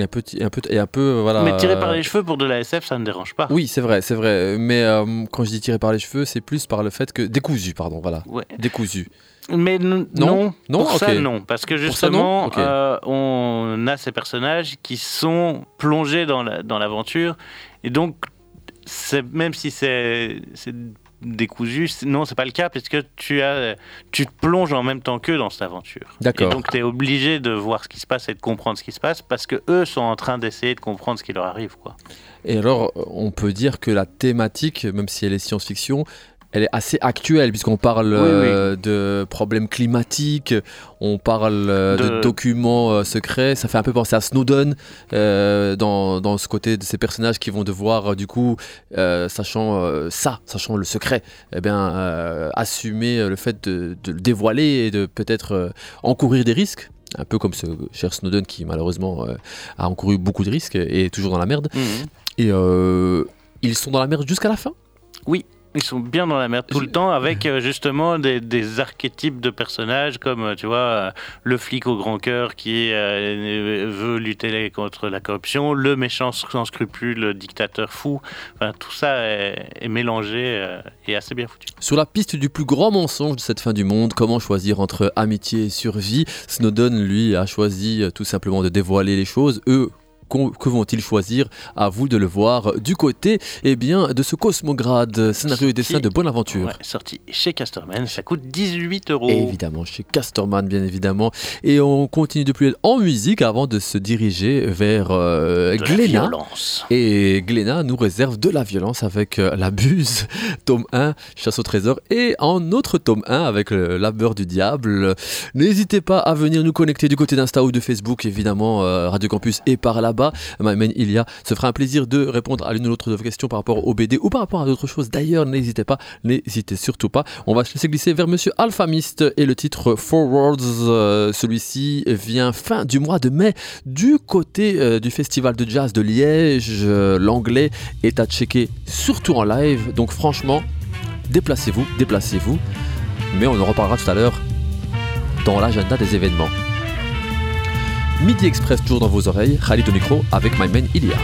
S3: Euh,
S2: et un un peu, et un peu euh, voilà.
S3: Mais tiré par les cheveux pour de la SF, ça ne dérange pas.
S2: Oui, c'est vrai, c'est vrai. Mais euh, quand je dis tiré par les cheveux, c'est plus par le fait que décousu, pardon, voilà,
S3: Ouais.
S2: décousu.
S3: Mais
S2: Non?
S3: non, pour ça
S2: Ok.
S3: non, parce que
S2: ça,
S3: justement, euh, on a ces personnages qui sont plongés dans la- dans l'aventure, et donc même si c'est décousu, non, c'est pas le cas, parce que tu as tu te plonges en même temps qu'eux dans cette aventure. Et
S2: D'accord.
S3: donc tu es obligé de voir ce qui se passe et de comprendre ce qui se passe, parce que eux sont en train d'essayer de comprendre ce qui leur arrive, quoi.
S2: Et alors, on peut dire que la thématique, même si elle est science-fiction, elle est assez actuelle, puisqu'on parle
S3: Oui,
S2: euh, de problèmes climatiques, on parle euh, de...
S3: De-
S2: documents euh, secrets. Ça fait un peu penser à Snowden, dans, dans ce côté de ces personnages qui vont devoir, du coup, sachant ça, sachant le secret, eh bien, assumer le fait de, de le dévoiler et de peut-être encourir des risques. Un peu comme ce cher Snowden qui, malheureusement, euh, a encouru beaucoup de risques et est toujours dans la merde. Et euh, ils sont dans la merde jusqu'à la fin
S3: Ils sont bien dans la merde tout le temps avec euh, justement des, archétypes de personnages comme euh, tu vois euh, le flic au grand cœur qui veut lutter contre la corruption, le méchant sans scrupule, le dictateur fou. Enfin, tout ça est, est mélangé et assez bien foutu.
S2: Sur la piste du plus grand mensonge de cette fin du monde, comment choisir entre amitié et survie? Snowden, lui, a choisi tout simplement de dévoiler les choses. Eux, que vont-ils choisir? À vous de le voir du côté eh bien, de ce Cosmograde, scénario et dessin de Bonaventure.
S3: Ouais, sorti chez Casterman, ça coûte 18 euros.
S2: Évidemment, chez Castorman, bien évidemment. Et on continue de plus en musique avant de se diriger vers euh,
S3: la
S2: Glénat. Et Glénat nous réserve de la violence avec euh, la buse, tome 1, chasse au trésor, et en autre tome 1 avec le labeur du diable. N'hésitez pas à venir nous connecter du côté d'Insta ou de Facebook, évidemment, euh, Radio Campus est par là-bas. Mamen Ilia se fera un plaisir de répondre à l'une ou l'autre de vos questions par rapport au BD ou par rapport à d'autres choses. D'ailleurs, n'hésitez pas, n'hésitez surtout pas. On va se laisser glisser vers Monsieur Alphamist et le titre Forwards. euh, Celui-ci vient fin du mois de mai du côté euh, du festival de jazz de Liège. Euh, L'anglais est à checker surtout en live. Donc franchement, déplacez-vous, déplacez-vous. Mais on en reparlera tout à l'heure dans l'agenda des événements. Midi Express toujours dans vos oreilles, Khalid au micro avec My Man Ilia.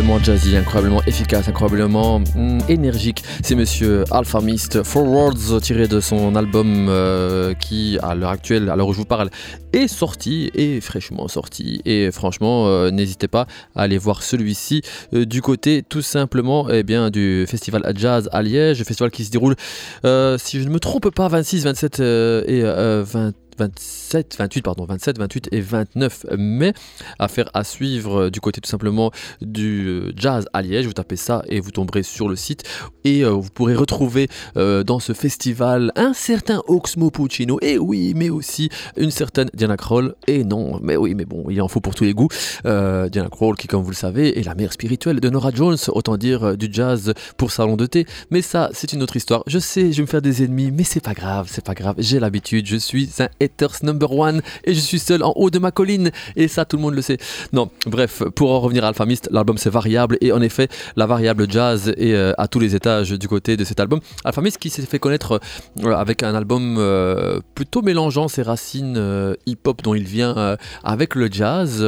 S2: Incroyablement jazzy, incroyablement efficace, incroyablement mm, énergique. C'est monsieur Alpha Mist Forwards tiré de son album euh, qui à l'heure actuelle, à l'heure où je vous parle, est sorti et fraîchement sorti. Et franchement, euh, n'hésitez pas à aller voir celui-ci euh, du côté tout simplement eh bien, du festival Jazz à Liège, festival qui se déroule, si je ne me trompe pas, 26, 27 euh, et euh, 20. 27, 28, pardon, 27, 28 et 29 mai. Affaire à suivre euh, du côté tout simplement du euh, jazz à Liège. Vous tapez ça et vous tomberez sur le site. Et euh, vous pourrez retrouver dans ce festival un certain Oxmo Puccino. Et oui, mais aussi une certaine Diana Kroll. Et non, mais oui, mais bon, il en faut pour tous les goûts. Diana Kroll, qui, comme vous le savez, est la mère spirituelle de Nora Jones, autant dire du jazz pour salon de thé. Mais ça, c'est une autre histoire. Je sais, je vais me faire des ennemis, mais c'est pas grave, c'est pas grave. J'ai l'habitude, je suis un number one et je suis seul en haut de ma colline. Et ça, tout le monde le sait. Non, bref, pour en revenir à Alpha Mist, l'album c'est variable et en effet, la variable jazz est euh, à tous les étages du côté de cet album. Alpha Mist qui s'est fait connaître euh, avec un album euh, plutôt mélangeant ses racines hip-hop dont il vient avec le jazz.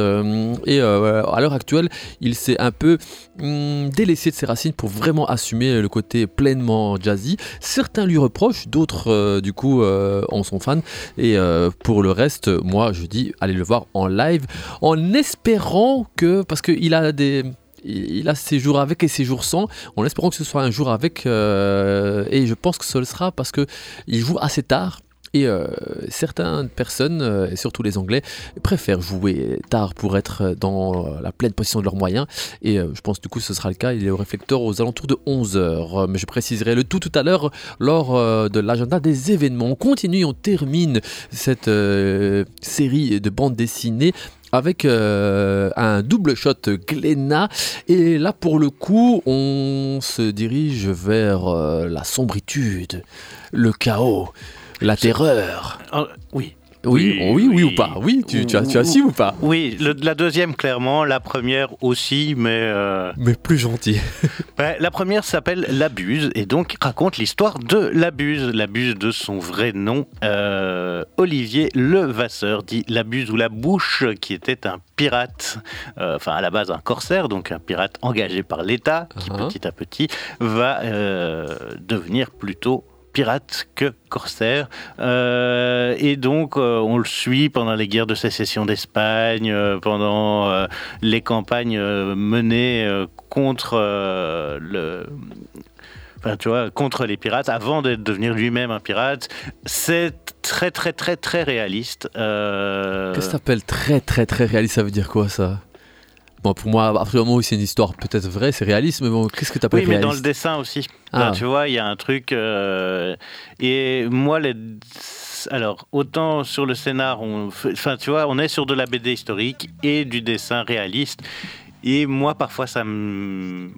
S2: et à l'heure actuelle, il s'est un peu hum, délaissé de ses racines pour vraiment assumer le côté pleinement jazzy. Certains lui reprochent, d'autres du coup en sont fans. Et euh, pour le reste, moi je dis allez le voir en live en espérant que, parce qu'il a ses jours avec et ses jours sans, en espérant que ce soit un jour avec, euh, et je pense que ce le sera parce que il joue assez tard. Et euh, certaines personnes, euh, surtout les Anglais, préfèrent jouer tard pour être dans euh, la pleine possession de leurs moyens. Et je pense du coup ce sera le cas. Il est au réflecteur aux alentours de 11h. Mais je préciserai le tout tout à l'heure lors de l'agenda des événements. On continue, on termine cette série de bandes dessinées avec un double shot Glenna. Et là, pour le coup, on se dirige vers la sombritude, le chaos, la terreur.
S3: Ah, oui.
S2: Oui,
S3: Oui,
S2: oui, oui,
S3: oui.
S2: ou pas Oui, tu, tu, as, tu as su ou pas?
S3: Oui, le- la deuxième clairement, la première aussi, mais euh,
S2: Mais plus gentil.
S3: ouais, la première s'appelle L'Abuse et donc raconte l'histoire de L'Abuse, L'Abuse de son vrai nom, euh, Olivier Levasseur, dit L'Abuse ou la Bouche, qui était un pirate, euh, enfin à la base un corsaire, donc un pirate engagé par l'État, qui
S2: Uh-huh.
S3: petit à petit va devenir plutôt pirate que corsaire. Euh, et donc, euh, on le suit pendant les guerres de sécession d'Espagne, euh, pendant euh, les campagnes menées contre le. Enfin, tu vois, contre les pirates, avant de devenir lui-même un pirate, c'est très très très très réaliste.
S2: Qu'est-ce que t'appelles très très très réaliste Ça veut dire quoi ça? Bon, pour moi, à partir du moment où c'est une histoire peut-être vraie, c'est réaliste, mais bon, qu'est-ce que t'appelles
S3: Oui, mais
S2: réaliste
S3: dans le dessin aussi.
S2: Ah.
S3: Là, tu vois, il y a un truc. euh, et moi, les. Alors, autant sur le scénar, on, enfin, tu vois, on est sur de la BD historique et du dessin réaliste. Et moi, parfois, ça me,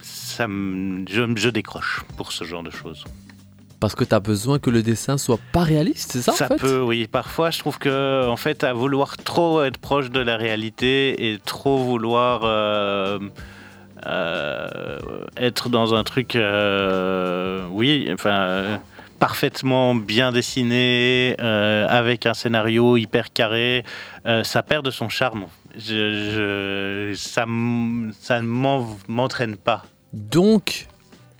S3: ça me, je, je décroche pour ce genre de choses.
S2: Parce que t'as besoin que le dessin soit pas réaliste, c'est ça, en fait
S3: peut, oui. Parfois, je trouve que, en fait, à vouloir trop être proche de la réalité et trop vouloir euh, euh, être dans un truc, euh, oui, enfin, parfaitement bien dessiné, avec un scénario hyper carré, ça perd de son charme. Je, je- ça ça ne m'en- m'entraîne pas.
S2: Donc,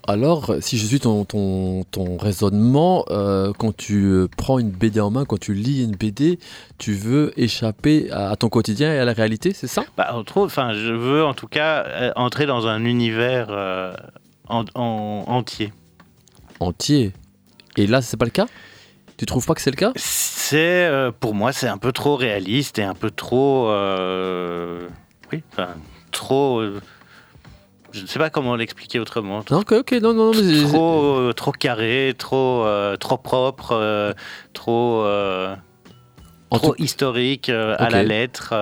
S2: alors, si je suis ton, ton, ton raisonnement, euh, quand tu euh, prends une BD en main, quand tu lis une BD, tu veux échapper à, à ton quotidien et à la réalité, c'est ça?
S3: Bah, je veux en tout cas euh, entrer dans un univers euh, en- en- entier.
S2: Entier? Et là, c'est pas le cas? Tu trouves pas que c'est le cas?
S3: C'est, pour moi, c'est un peu trop réaliste et un peu trop, oui, enfin, trop. Je ne sais pas comment l'expliquer autrement.
S2: Non, ok, ok, non, non, mais
S3: Trop, euh, trop carré, trop, euh, trop propre, euh, trop, trop
S2: tout-
S3: historique à la lettre.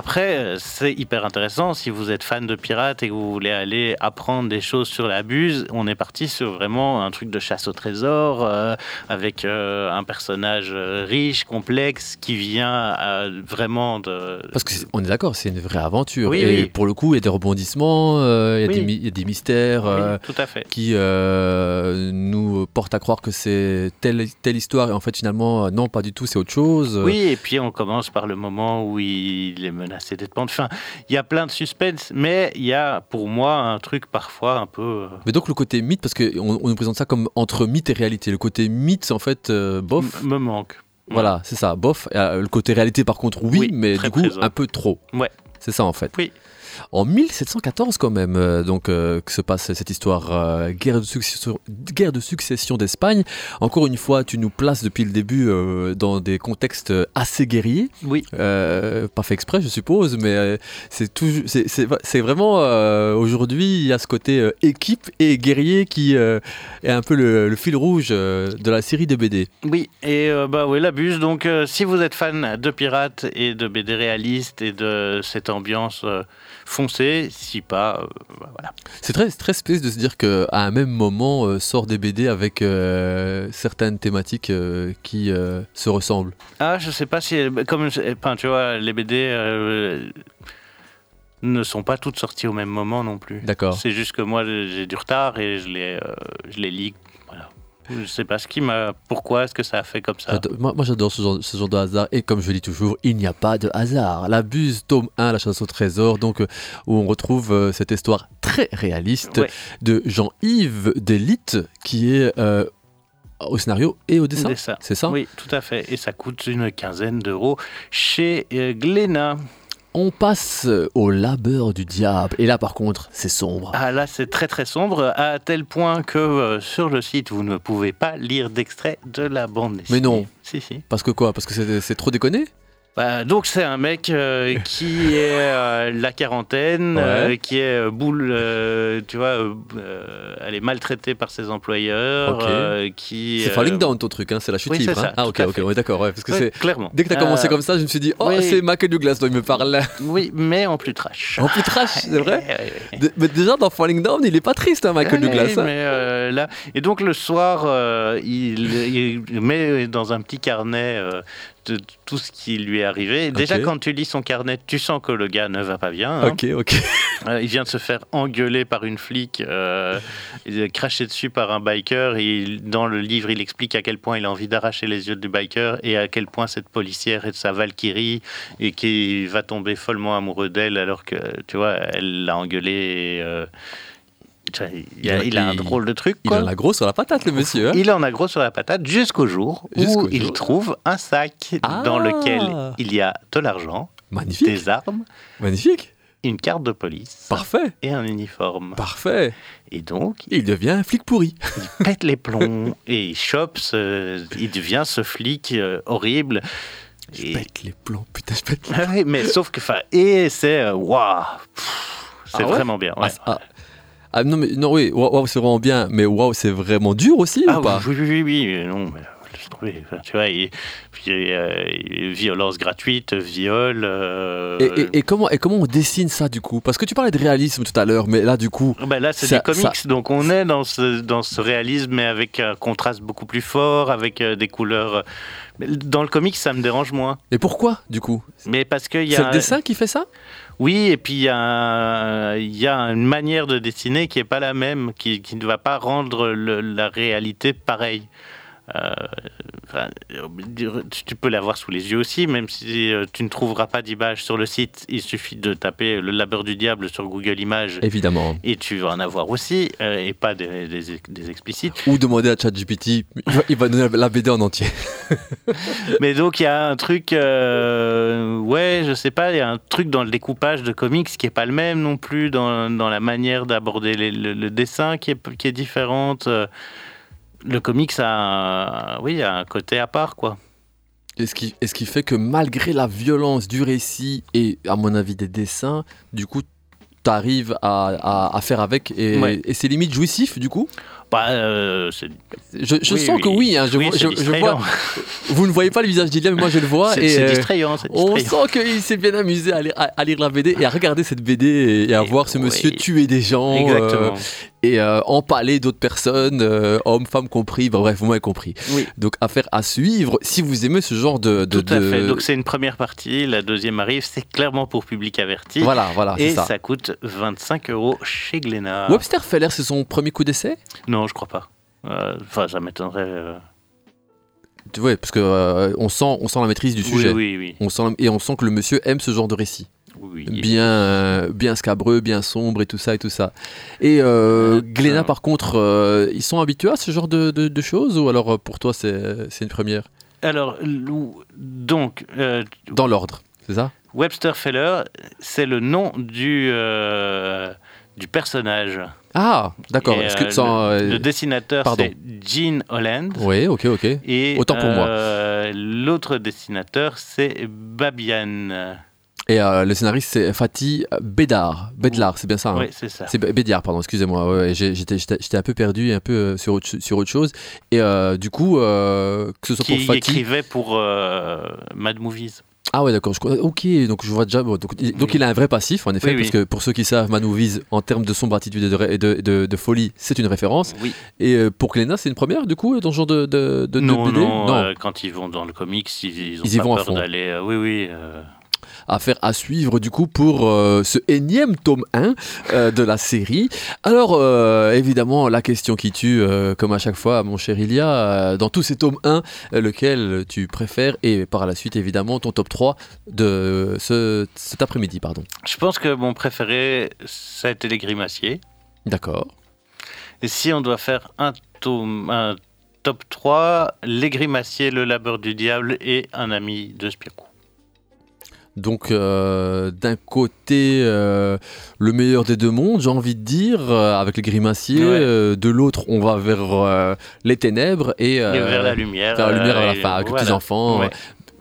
S3: Après, c'est hyper intéressant. Si vous êtes fan de pirates et que vous voulez aller apprendre des choses sur la buse, on est parti sur vraiment un truc de chasse au trésor euh, avec euh, un personnage euh, riche, complexe, qui vient euh, vraiment de.
S2: Parce qu'on est d'accord, c'est une vraie aventure.
S3: Oui,
S2: et
S3: oui.
S2: pour le coup, il y a des rebondissements, il y a
S3: Oui.
S2: des mi- il y, a des mystères.
S3: Oui, tout à fait.
S2: qui nous portent à croire que c'est telle, telle histoire et en fait finalement non pas du tout c'est autre chose
S3: Oui, et puis on commence par le moment où il est menacé d'être pendu. Enfin, il y a plein de suspense, mais il y a pour moi un truc parfois un peu. euh,
S2: Mais donc le côté mythe, parce qu'on on nous présente ça comme entre mythe et réalité. Le côté mythe, en fait, euh, bof.
S3: m- me manque.
S2: Voilà, c'est ça, bof. Euh, le côté réalité, par contre, oui,
S3: Oui,
S2: mais du coup,
S3: présent.
S2: un peu trop.
S3: Ouais.
S2: C'est ça, en fait.
S3: Oui.
S2: En 1714, quand même, euh, donc, euh, que se passe cette histoire euh, guerre, de succession, guerre de succession d'Espagne. Encore une fois, tu nous places depuis le début euh, dans des contextes assez guerriers.
S3: Oui.
S2: Pas fait exprès, je suppose, mais c'est vraiment aujourd'hui il y a ce côté équipe et guerrier qui est un peu le, le fil rouge de la série de BD.
S3: Oui, et bah oui, la buse. Donc, si vous êtes fan de pirates et de BD réalistes et de cette ambiance, foncez. Si pas, euh, bah, voilà.
S2: C'est très, très space de se dire qu'à un même moment euh, sort des BD avec euh, certaines thématiques qui se ressemblent.
S3: Ah, je sais pas si, comme, enfin, tu vois, les BD ne sont pas toutes sorties au même moment non plus.
S2: D'accord.
S3: C'est juste que moi, j'ai du retard et je les, euh, je les lis. Je sais pas ce qui m'a. Pourquoi est-ce que ça a fait comme ça
S2: Moi, moi, j'adore ce genre, ce genre de hasard et comme je dis toujours, il n'y a pas de hasard. La buse, tome 1, la chasse au trésor, donc euh, où on retrouve euh, cette histoire très réaliste
S3: Ouais.
S2: de Jean-Yves Delite qui est euh, au scénario et au dessin.
S3: Dessin.
S2: C'est ça?
S3: Oui, tout à fait. Et ça coûte une quinzaine d'euros chez Glénat.
S2: On passe euh, au labeur du diable et là par contre c'est sombre.
S3: Ah là, c'est très très sombre, à tel point que euh, sur le site, vous ne pouvez pas lire d'extrait de la bande dessinée.
S2: Mais non.
S3: Si, si.
S2: Parce que quoi? Parce que c'est c'est trop déconné?
S3: Bah, donc c'est un mec euh, qui est euh, la quarantaine,
S2: Ouais.
S3: euh, qui est euh, boule, tu vois, elle est maltraitée par ses employeurs, qui.
S2: C'est Falling Down ton truc, hein, c'est la chute
S3: oui,
S2: libre. hein.
S3: ça,
S2: ah ok, ok, on est d'accord, ouais, parce que
S3: ouais,
S2: c'est...
S3: clairement.
S2: Dès que t'as commencé comme ça, je me suis dit, oh
S3: oui.
S2: c'est Michael Douglas dont il me parle.
S3: Oui, mais en plus trash.
S2: En plus trash, c'est vrai. De- mais déjà dans Falling Down, il est pas triste, hein, Michael Douglas. hein.
S3: mais là, et donc le soir, il, il met dans un petit carnet de tout ce qui lui est arrivé. Déjà, quand tu lis son carnet, tu sens que le gars ne va pas bien. hein.
S2: Ok, ok.
S3: Euh, il vient de se faire engueuler par une flic, euh, craché dessus par un biker. Et dans le livre, il explique à quel point il a envie d'arracher les yeux du biker et à quel point cette policière est de sa Valkyrie et qu'il va tomber follement amoureux d'elle alors que, tu vois, elle l'a engueulé. Et, euh, il, a, il a un drôle de truc.
S2: Il en a gros sur la patate, le monsieur. hein.
S3: Il en a gros sur la patate jusqu'au jour où il trouve un sac dans
S2: Ah.
S3: lequel il y a de l'argent, des armes,
S2: magnifique.
S3: une carte de police
S2: Parfait,
S3: et un uniforme.
S2: parfait.
S3: Et donc,
S2: Il devient un flic pourri.
S3: il pète les plombs et il chope, ce- il devient ce flic euh, horrible.
S2: Je
S3: Et-
S2: pète les plombs, putain, je pète les
S3: Ah ouais, mais sauf que, et c'est euh, waouh, c'est
S2: Ah ouais
S3: vraiment bien. ouais.
S2: Ah, ah. Ah, non, mais non, oui, waouh, c'est vraiment bien, mais waouh, c'est vraiment dur aussi
S3: Ah
S2: ou pas?
S3: oui, oui, oui, oui, euh, non, mais euh, tomber. Enfin, tu vois, euh, et violence gratuite, viol. euh,
S2: et, et- et comment, et comment on dessine ça du coup? Parce que tu parlais de réalisme tout à l'heure, mais là du coup,
S3: Ben là, c'est des comics, donc on est dans ce, dans ce réalisme, mais avec un contraste beaucoup plus fort, avec euh, des couleurs. euh, Dans le comics, ça me dérange moins.
S2: et pourquoi du coup?
S3: Mais parce qu'il y
S2: C'est
S3: a.
S2: le dessin qui fait ça?
S3: Oui, et puis il y, a une manière de dessiner qui n'est pas la même, qui, ne va pas rendre la réalité pareille. Euh, tu peux l'avoir sous les yeux aussi, même si euh, tu ne trouveras pas d'image sur le site. Il suffit de taper le labeur du diable sur Google Images
S2: Évidemment.
S3: et tu vas en avoir aussi, euh, et pas des, des- des explicites.
S2: Ou demander à ChatGPT, il va- il va donner la BD en entier.
S3: Mais donc il y a un truc, euh, ouais, je sais pas, il y a un truc dans le découpage de comics qui est pas le même non plus, dans, dans la manière d'aborder le, le dessin qui est, qui est différente. Le comics a, oui, a un côté à part, quoi.
S2: Et ce qui, et ce qui fait que malgré la violence du récit et à mon avis des dessins, du coup, tu arrives à, à- à faire avec et,
S3: Ouais.
S2: et c'est limite jouissif du coup?
S3: Bah, euh,
S2: Je, je
S3: oui,
S2: sens que oui, hein, je,
S3: Oui,
S2: vois-
S3: c'est
S2: je- je
S3: distrayant.
S2: vois. Vous ne voyez pas le visage d'Ilia, mais moi je le vois.
S3: C'est
S2: euh,
S3: distrayant, c'est
S2: on
S3: distrayant.
S2: sent qu'il s'est bien amusé à lire, à- à lire la BD et à regarder cette BD et, et à voir ce monsieur tuer des gens euh,
S3: Exactement.
S2: Et euh, empaler d'autres personnes, euh, hommes, femmes compris, bah, bref, vous m'avez compris.
S3: Oui.
S2: Donc affaire à suivre si vous aimez ce genre de... de-
S3: Tout à
S2: de-
S3: fait. Donc c'est une première partie, la deuxième arrive, c'est clairement pour public averti.
S2: Voilà, voilà,
S3: Et
S2: ça.
S3: ça. coûte 25 euros chez Glénat.
S2: Webster Feller, c'est son premier coup d'essai?
S3: Non, je crois pas. Euh, Enfin, ça m'étonnerait. euh.
S2: Tu vois, parce que euh, on sent, on sent la maîtrise du sujet.
S3: Oui, oui, oui.
S2: On sent, et on sent que le monsieur aime ce genre de récit. Bien, euh, bien scabreux, bien sombre et tout ça et tout ça. Et euh, Glénat, par contre, euh, ils sont habitués à ce genre de, de- de choses ou alors euh, pour toi c'est c'est une première?
S3: Alors, donc, euh,
S2: Dans l'ordre, c'est ça?
S3: Webster Feller, c'est le nom du, du personnage.
S2: Ah, d'accord.
S3: Euh, le, le dessinateur,
S2: pardon.
S3: c'est Gene Holland.
S2: Oui, ok, ok.
S3: Et
S2: Autant pour moi.
S3: L'autre dessinateur, c'est Babian.
S2: Et euh, le scénariste c'est Fatih Bédard. Bédlar, c'est bien ça hein
S3: Oui, c'est ça.
S2: C'est Bé- Bédiard, pardon, excusez-moi. Ouais, J'étais un peu perdu, un peu euh, sur autre, sur autre chose. Et euh, du coup, que ce soit pour Fatih.
S3: écrivait pour Mad Movies.
S2: Ah ouais, d'accord. Ok, donc je vois déjà. bon, donc, il- donc
S3: Oui.
S2: il a un vrai passif, en effet,
S3: Oui,
S2: parce que pour ceux qui savent, Manu Vise, en termes de sombre attitude et de, ré- et de, de- de folie, c'est une référence.
S3: Oui.
S2: Et pour Glénat, c'est une première, du coup, dans ce genre de, de,
S3: non,
S2: BD
S3: non, euh, quand ils vont dans le comics, ils, ils ont
S2: Ils y
S3: pas
S2: vont à
S3: peur d'aller. oui, oui.
S2: Affaire à suivre, du coup, pour euh, ce énième tome 1 euh, de la série. Alors, euh, évidemment, la question qui tue, comme à chaque fois, mon cher Ilia, dans tous ces tomes 1, euh, lequel tu préfères Et par la suite, évidemment, ton top 3 de ce, cet après-midi, pardon.
S3: Je pense que mon préféré, ça a été les grimaciers.
S2: D'accord.
S3: Et si on doit faire un, tome, un top 3, les grimaciers, le labeur du diable et un ami de Spirou.
S2: Donc euh, d'un côté euh, le meilleur des deux mondes, j'ai envie de dire, euh, avec les grimaciers,
S3: Ouais.
S2: de l'autre on va vers les ténèbres et,
S3: et vers la lumière.
S2: vers la lumière à la
S3: euh,
S2: fin, avec
S3: voilà.
S2: les petits enfants.
S3: Ouais.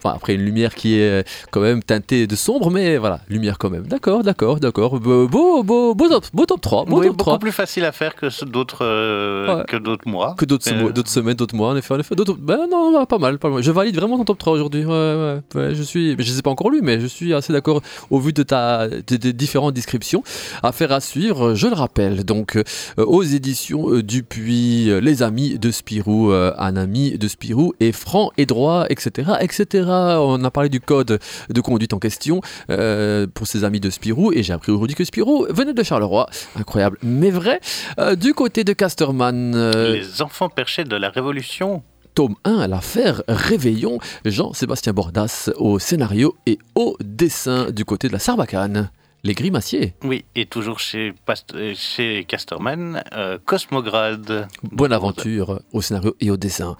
S2: Enfin, après une lumière qui est euh, quand même teintée de sombre, mais voilà, lumière quand même. D'accord, d'accord, d'accord. Beau, beau, beau, beau top, beau top 3, beau
S3: Oui,
S2: top
S3: beaucoup
S2: 3.
S3: plus facile à faire que d'autres euh,
S2: Ouais.
S3: d'autres mois.
S2: Que d'autres
S3: Euh,
S2: d'autres semaines, d'autres mois, en effet, en effet. D'autres... Ben non, pas mal, pas mal. Je valide vraiment ton top 3 aujourd'hui. Ouais, ouais, ouais, je suis, je les ai pas encore lu, mais je suis assez d'accord au vu de ta, de- des différentes descriptions. Affaire à suivre, je le rappelle. Donc, euh, aux éditions Dupuis, les amis de Spirou, un ami de Spirou est franc et droit, etc., etc. On a parlé du code de conduite en question euh, pour ses amis de Spirou, et j'ai appris aujourd'hui que Spirou venait de Charleroi. Incroyable, mais vrai. Euh, du côté de Casterman. euh,
S3: Les enfants perchés de la Révolution.
S2: Tome 1, l'affaire Réveillon, Jean-Sébastien Bordas au scénario et au dessin du côté de la Sarbacane. Les grimaciers.
S3: Oui, et toujours chez, Past- chez Casterman, euh, Cosmograde.
S2: Bonne aventure au scénario et au dessin.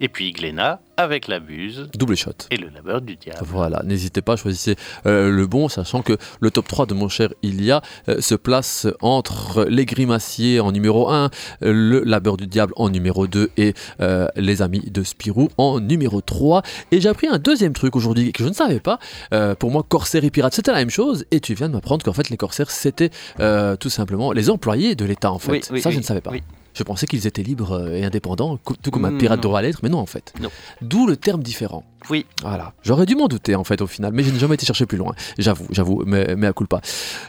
S3: Et puis Glénat avec la buse
S2: Double shot.
S3: et le labeur du diable.
S2: Voilà, n'hésitez pas, choisissez euh, le bon, sachant que le top 3 de mon cher Ilia euh, se place entre les grimaciers en numéro 1, euh, le labeur du diable en numéro 2 et euh, les amis de Spirou en numéro 3. Et j'ai appris un deuxième truc aujourd'hui que je ne savais pas. Pour moi, corsaires et pirates, c'était la même chose. Et tu viens de m'apprendre qu'en fait, les corsaires, c'était tout simplement les employés de l'État, en fait.
S3: Oui, oui,
S2: Ça, je ne savais pas. Je pensais qu'ils étaient libres et indépendants, tout comme un
S3: Mm,
S2: pirate
S3: non.
S2: devrait l'être, mais non, en fait. D'où le terme différent.
S3: Oui,
S2: Voilà, j'aurais dû m'en douter en fait au final, mais je n'ai jamais été chercher plus loin, j'avoue, j'avoue, mais, à coup pas.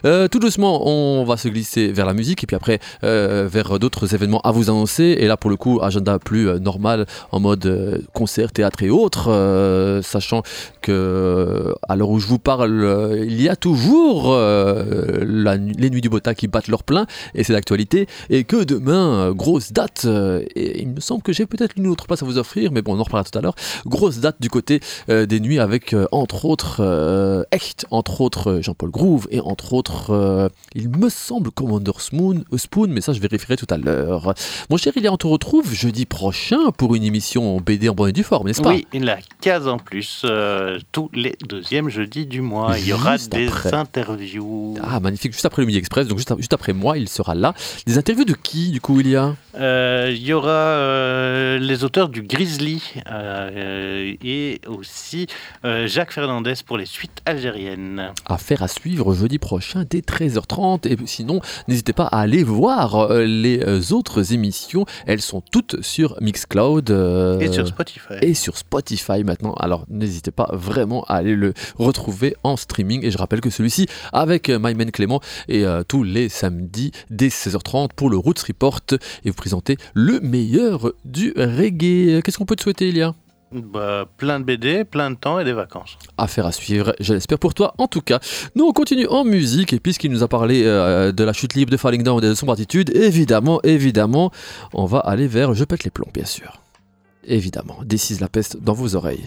S2: Euh, tout doucement, on va se glisser vers la musique et puis après euh, vers d'autres événements à vous annoncer. Et là pour le coup, agenda plus euh, normal en mode concert, théâtre et autres, sachant que à l'heure où je vous parle, il y a toujours les nuits du Bota qui battent leur plein et c'est l'actualité. Et que demain, grosse date, et il me semble que j'ai peut-être une autre place à vous offrir, mais bon, on en reparlera tout à l'heure grosse date du côté euh, des nuits avec euh, entre autres euh, Echt, entre autres Jean-Paul Groove et entre autres, il me semble Commander Spoon, Spoon, mais ça je vérifierai tout à l'heure. Mon cher, il on te retrouve jeudi prochain pour une émission BD en bonne et due forme, n'est-ce pas?
S3: Oui, la case en plus, euh, tous les deuxièmes jeudis du mois. Il y aura des
S2: après.
S3: interviews.
S2: Ah, magnifique, juste après le Midi Express, donc juste, juste après moi, il sera là. Des interviews de qui, du coup, il y a
S3: Euh, Il y aura euh, les auteurs du Grizzly euh, et aussi euh, Jacques Fernandez pour les suites algériennes.
S2: Affaire à suivre jeudi prochain dès 13h30. Et sinon, n'hésitez pas à aller voir euh, les euh, autres émissions. Elles sont toutes sur Mixcloud. euh,
S3: Et sur Spotify.
S2: et sur Spotify maintenant. Alors n'hésitez pas vraiment à aller le retrouver en streaming. Et je rappelle que celui-ci avec euh, My Man Clément et euh, tous les samedis dès 16h30 pour le Roots Report et vous présenter le meilleur du reggae. Qu'est-ce qu'on peut te souhaiter, Elia
S3: Bah, plein de BD, plein de temps et des vacances.
S2: Affaire à suivre, je l'espère pour toi en tout cas. Nous on continue en musique et puisqu'il nous a parlé euh, de la chute libre de Falling Down et de son attitude, évidemment, évidemment, on va aller vers Je pète les plombs bien sûr. Évidemment, décise la peste dans vos oreilles.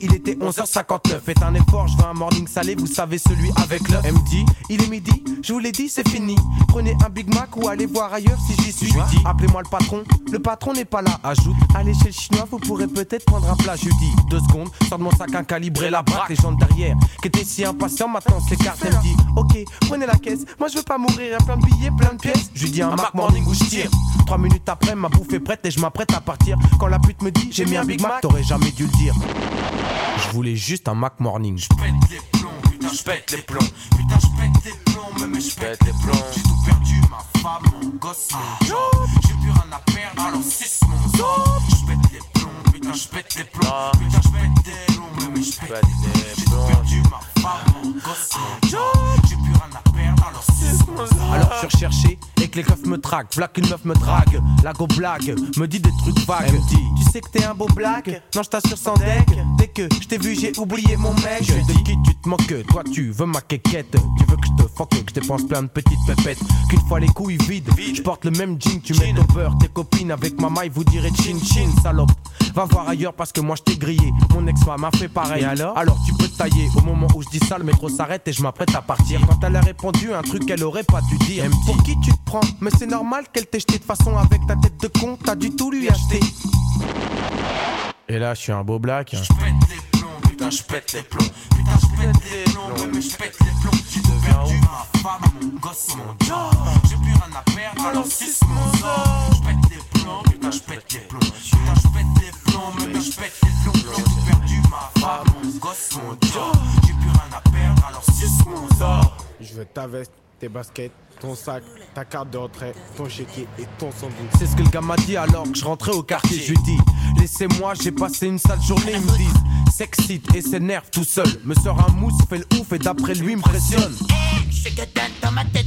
S5: il était 11h59. Faites un effort, je veux un morning salé, vous savez celui avec l'œuf. Elle me dit, il est midi, je vous l'ai dit, c'est fini. Prenez un Big Mac ou allez voir ailleurs si j'y suis. Appelez-moi le patron, le patron n'est pas là. Ajoute, allez chez le chinois, vous pourrez peut-être prendre un plat. Je dis, deux secondes, sors de mon sac un calibré, la braque, les gens derrière, qui étaient si impatients, maintenant s'écartent. Elle me dit, ok, prenez la caisse, moi je veux pas mourir, y a plein de billets, plein de pièces. Je lui dis un Mac Morning où je tire. Trois minutes après, ma bouffe est prête et je m'apprête à partir. Quand la pute me dit, j'ai mis un Big Mac, t'aurais jamais dû le dire. Je voulais juste un Mac Morning. Je pète les plombs, putain, je pète les plombs. Putain, je pète les plombs, mais je pète les plombs. J'ai tout perdu, ma femme, mon gosse, mon job. J'ai plus rien à perdre, alors suce mon job. Je pète les plombs, putain, je pète les plombs. Putain, je pète les plombs, mais je pète les plombs. J'ai tout perdu, ma femme, mon gosse, mon job. J'ai plus rien à perdre, alors je suis recherché et que les keufs me traquent. V'là qu'une meuf me drague. La go blague, me dit des trucs vagues. Elle me dit, tu sais que t'es un beau blague? Non, je t'assure sans deck. Dès que je t'ai vu, j'ai oublié mon mec. Je de qui tu te moques Toi, tu veux ma quéquette. Tu veux que je te fuck, que je dépense plein de petites pépettes. Qu'une fois les couilles vides, je porte le même jean. Tu mets ton beurre, tes copines avec ma maille, vous direz chin chin, salope. Va voir ailleurs parce que moi je t'ai grillé. Mon ex-femme a fait pareil. Et alors? Alors tu peux te tailler. Au moment où je dis ça, le métro s'arrête et je m'apprête à partir. Quand elle a répondu un truc qu'elle aurait pas dû dire. Elle me dit, Pour qui tu te prends? Mais c'est normal qu'elle t'ait jeté de façon avec ta tête de con. T'as du tout lui acheter. Et là, je suis un beau black. Je pète les plombs, putain, je pète les plombs. Putain, je pète les plombs, mais je pète les plombs. J'ai perdu ma femme, mon gosse, mon job. J'ai plus rien à perdre, alors suce mon sort. Je pète les plombs, putain, je pète les plombs. Putain, je pète les plombs, mais je pète les plombs. Ma femme, mon gosse, mon job. J'ai plus rien à perdre, alors suce mon sort.
S6: Je veux ta veste, tes baskets, ton sac, ta carte de retrait, ton chéquier et ton sandwich.
S5: C'est ce que le gars m'a dit alors que je rentrais au quartier. Je lui dis, laissez-moi, j'ai passé une sale journée. Ils me disent, s'excite et s'énerve tout seul. Me sort un mousse, fait le ouf et d'après lui impressionne.
S7: Je que t'as dans ma tête.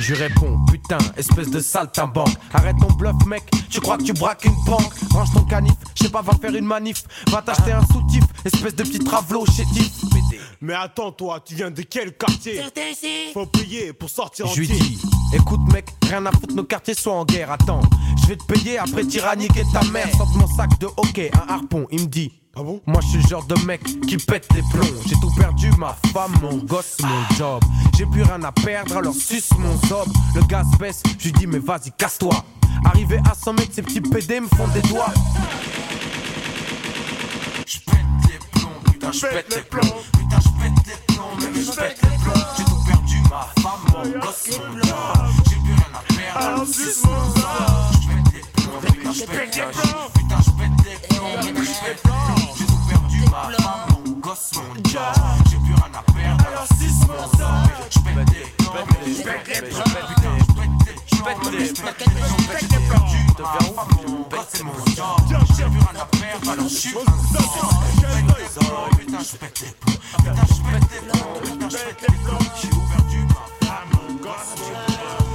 S5: Je lui réponds, putain, espèce de saltimbanque. Arrête ton bluff, mec, tu crois que tu braques une banque? Range ton canif, je sais pas, va faire une manif. Va t'acheter un soutif, espèce de petit travelot chétif.
S6: Mais attends, toi, tu viens de quel quartier? Faut payer pour sortir
S5: Je lui dis, écoute mec, rien à foutre, nos quartiers sont en guerre. Attends, je vais te payer après tyranniquer ta mère. Sors de mon sac de hockey, un harpon, il me dit.
S6: Ah
S5: Moi je suis le genre de mec qui pète les plombs. J'ai tout perdu, ma femme, mon gosse, mon job. J'ai plus rien à perdre, alors suce mon zob. Le gaz baisse, je lui dis mais vas-y casse-toi. Arrivé à 100 mètres, ces petits PD me font des doigts. Je pète les plombs, putain je pète les plombs. Putain je pète les plombs, mais je pète les plombs. J'ai tout perdu, ma femme, mon gosse, mon job. J'ai plus rien à perdre, alors suce mon zob putain je pète les plombs Putain je pète les plombs, J'ai tout perdu, ma femme, mon gosse, mon job J'ai plus rien à perdre, alors suce mon zob Je plombs Putain je pète les je J'ai perdu, gosse, J'ai rien à alors Je putain je Putain je pète je perdu, ma femme, mon gosse, mon job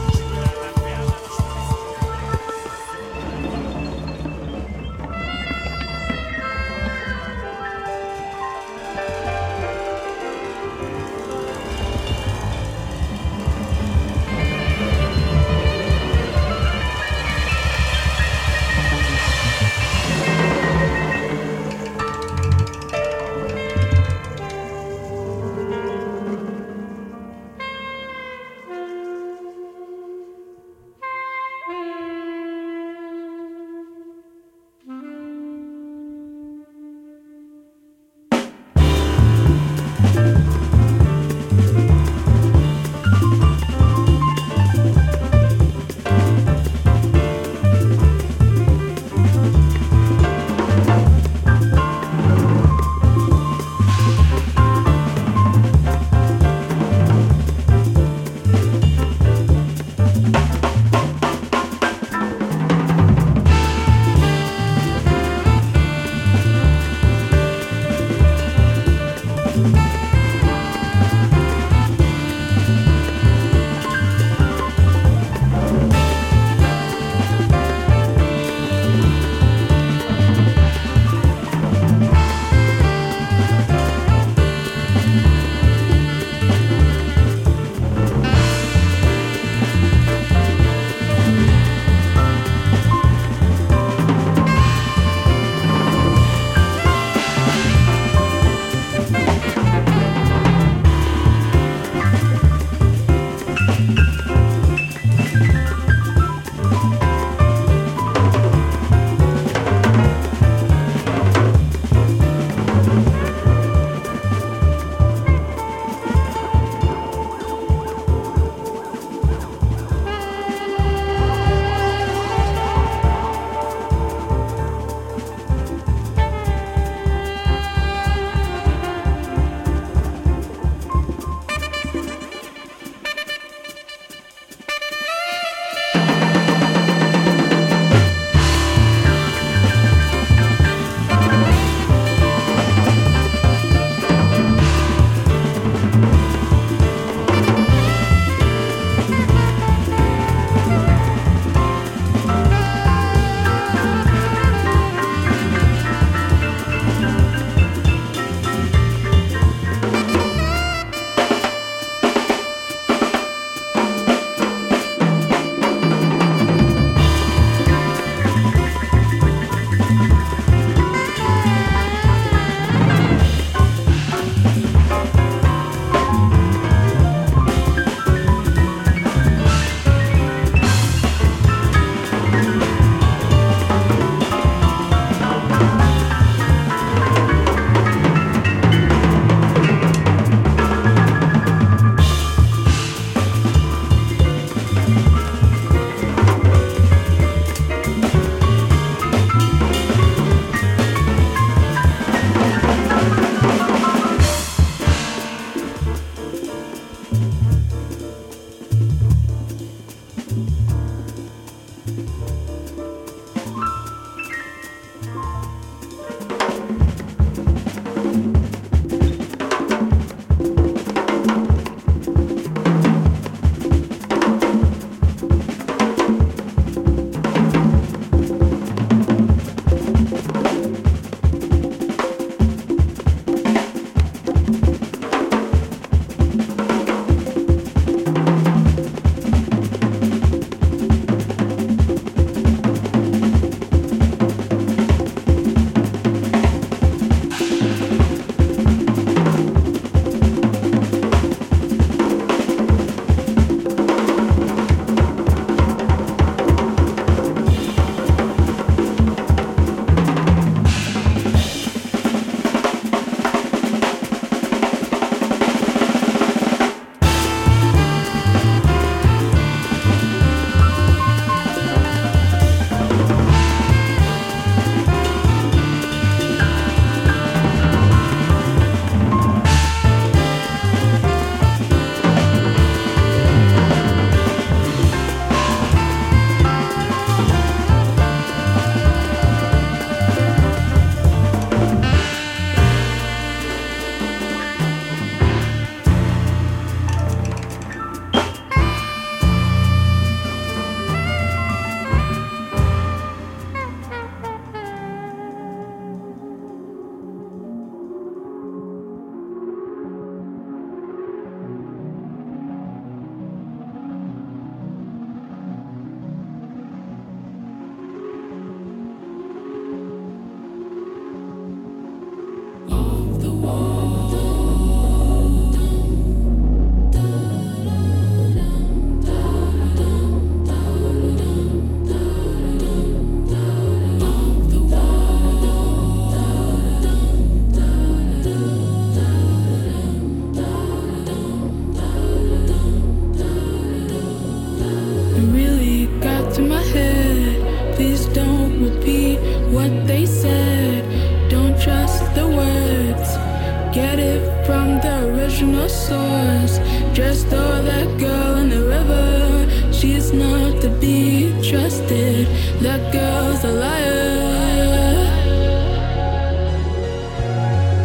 S8: That girl's a liar.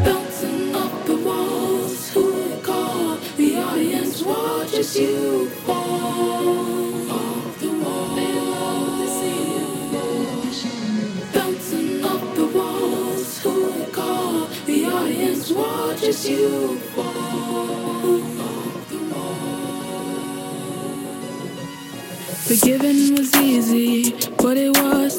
S8: Bouncing off the walls, who you call? The audience? Watches you fall off the Forgiving was easy, but it was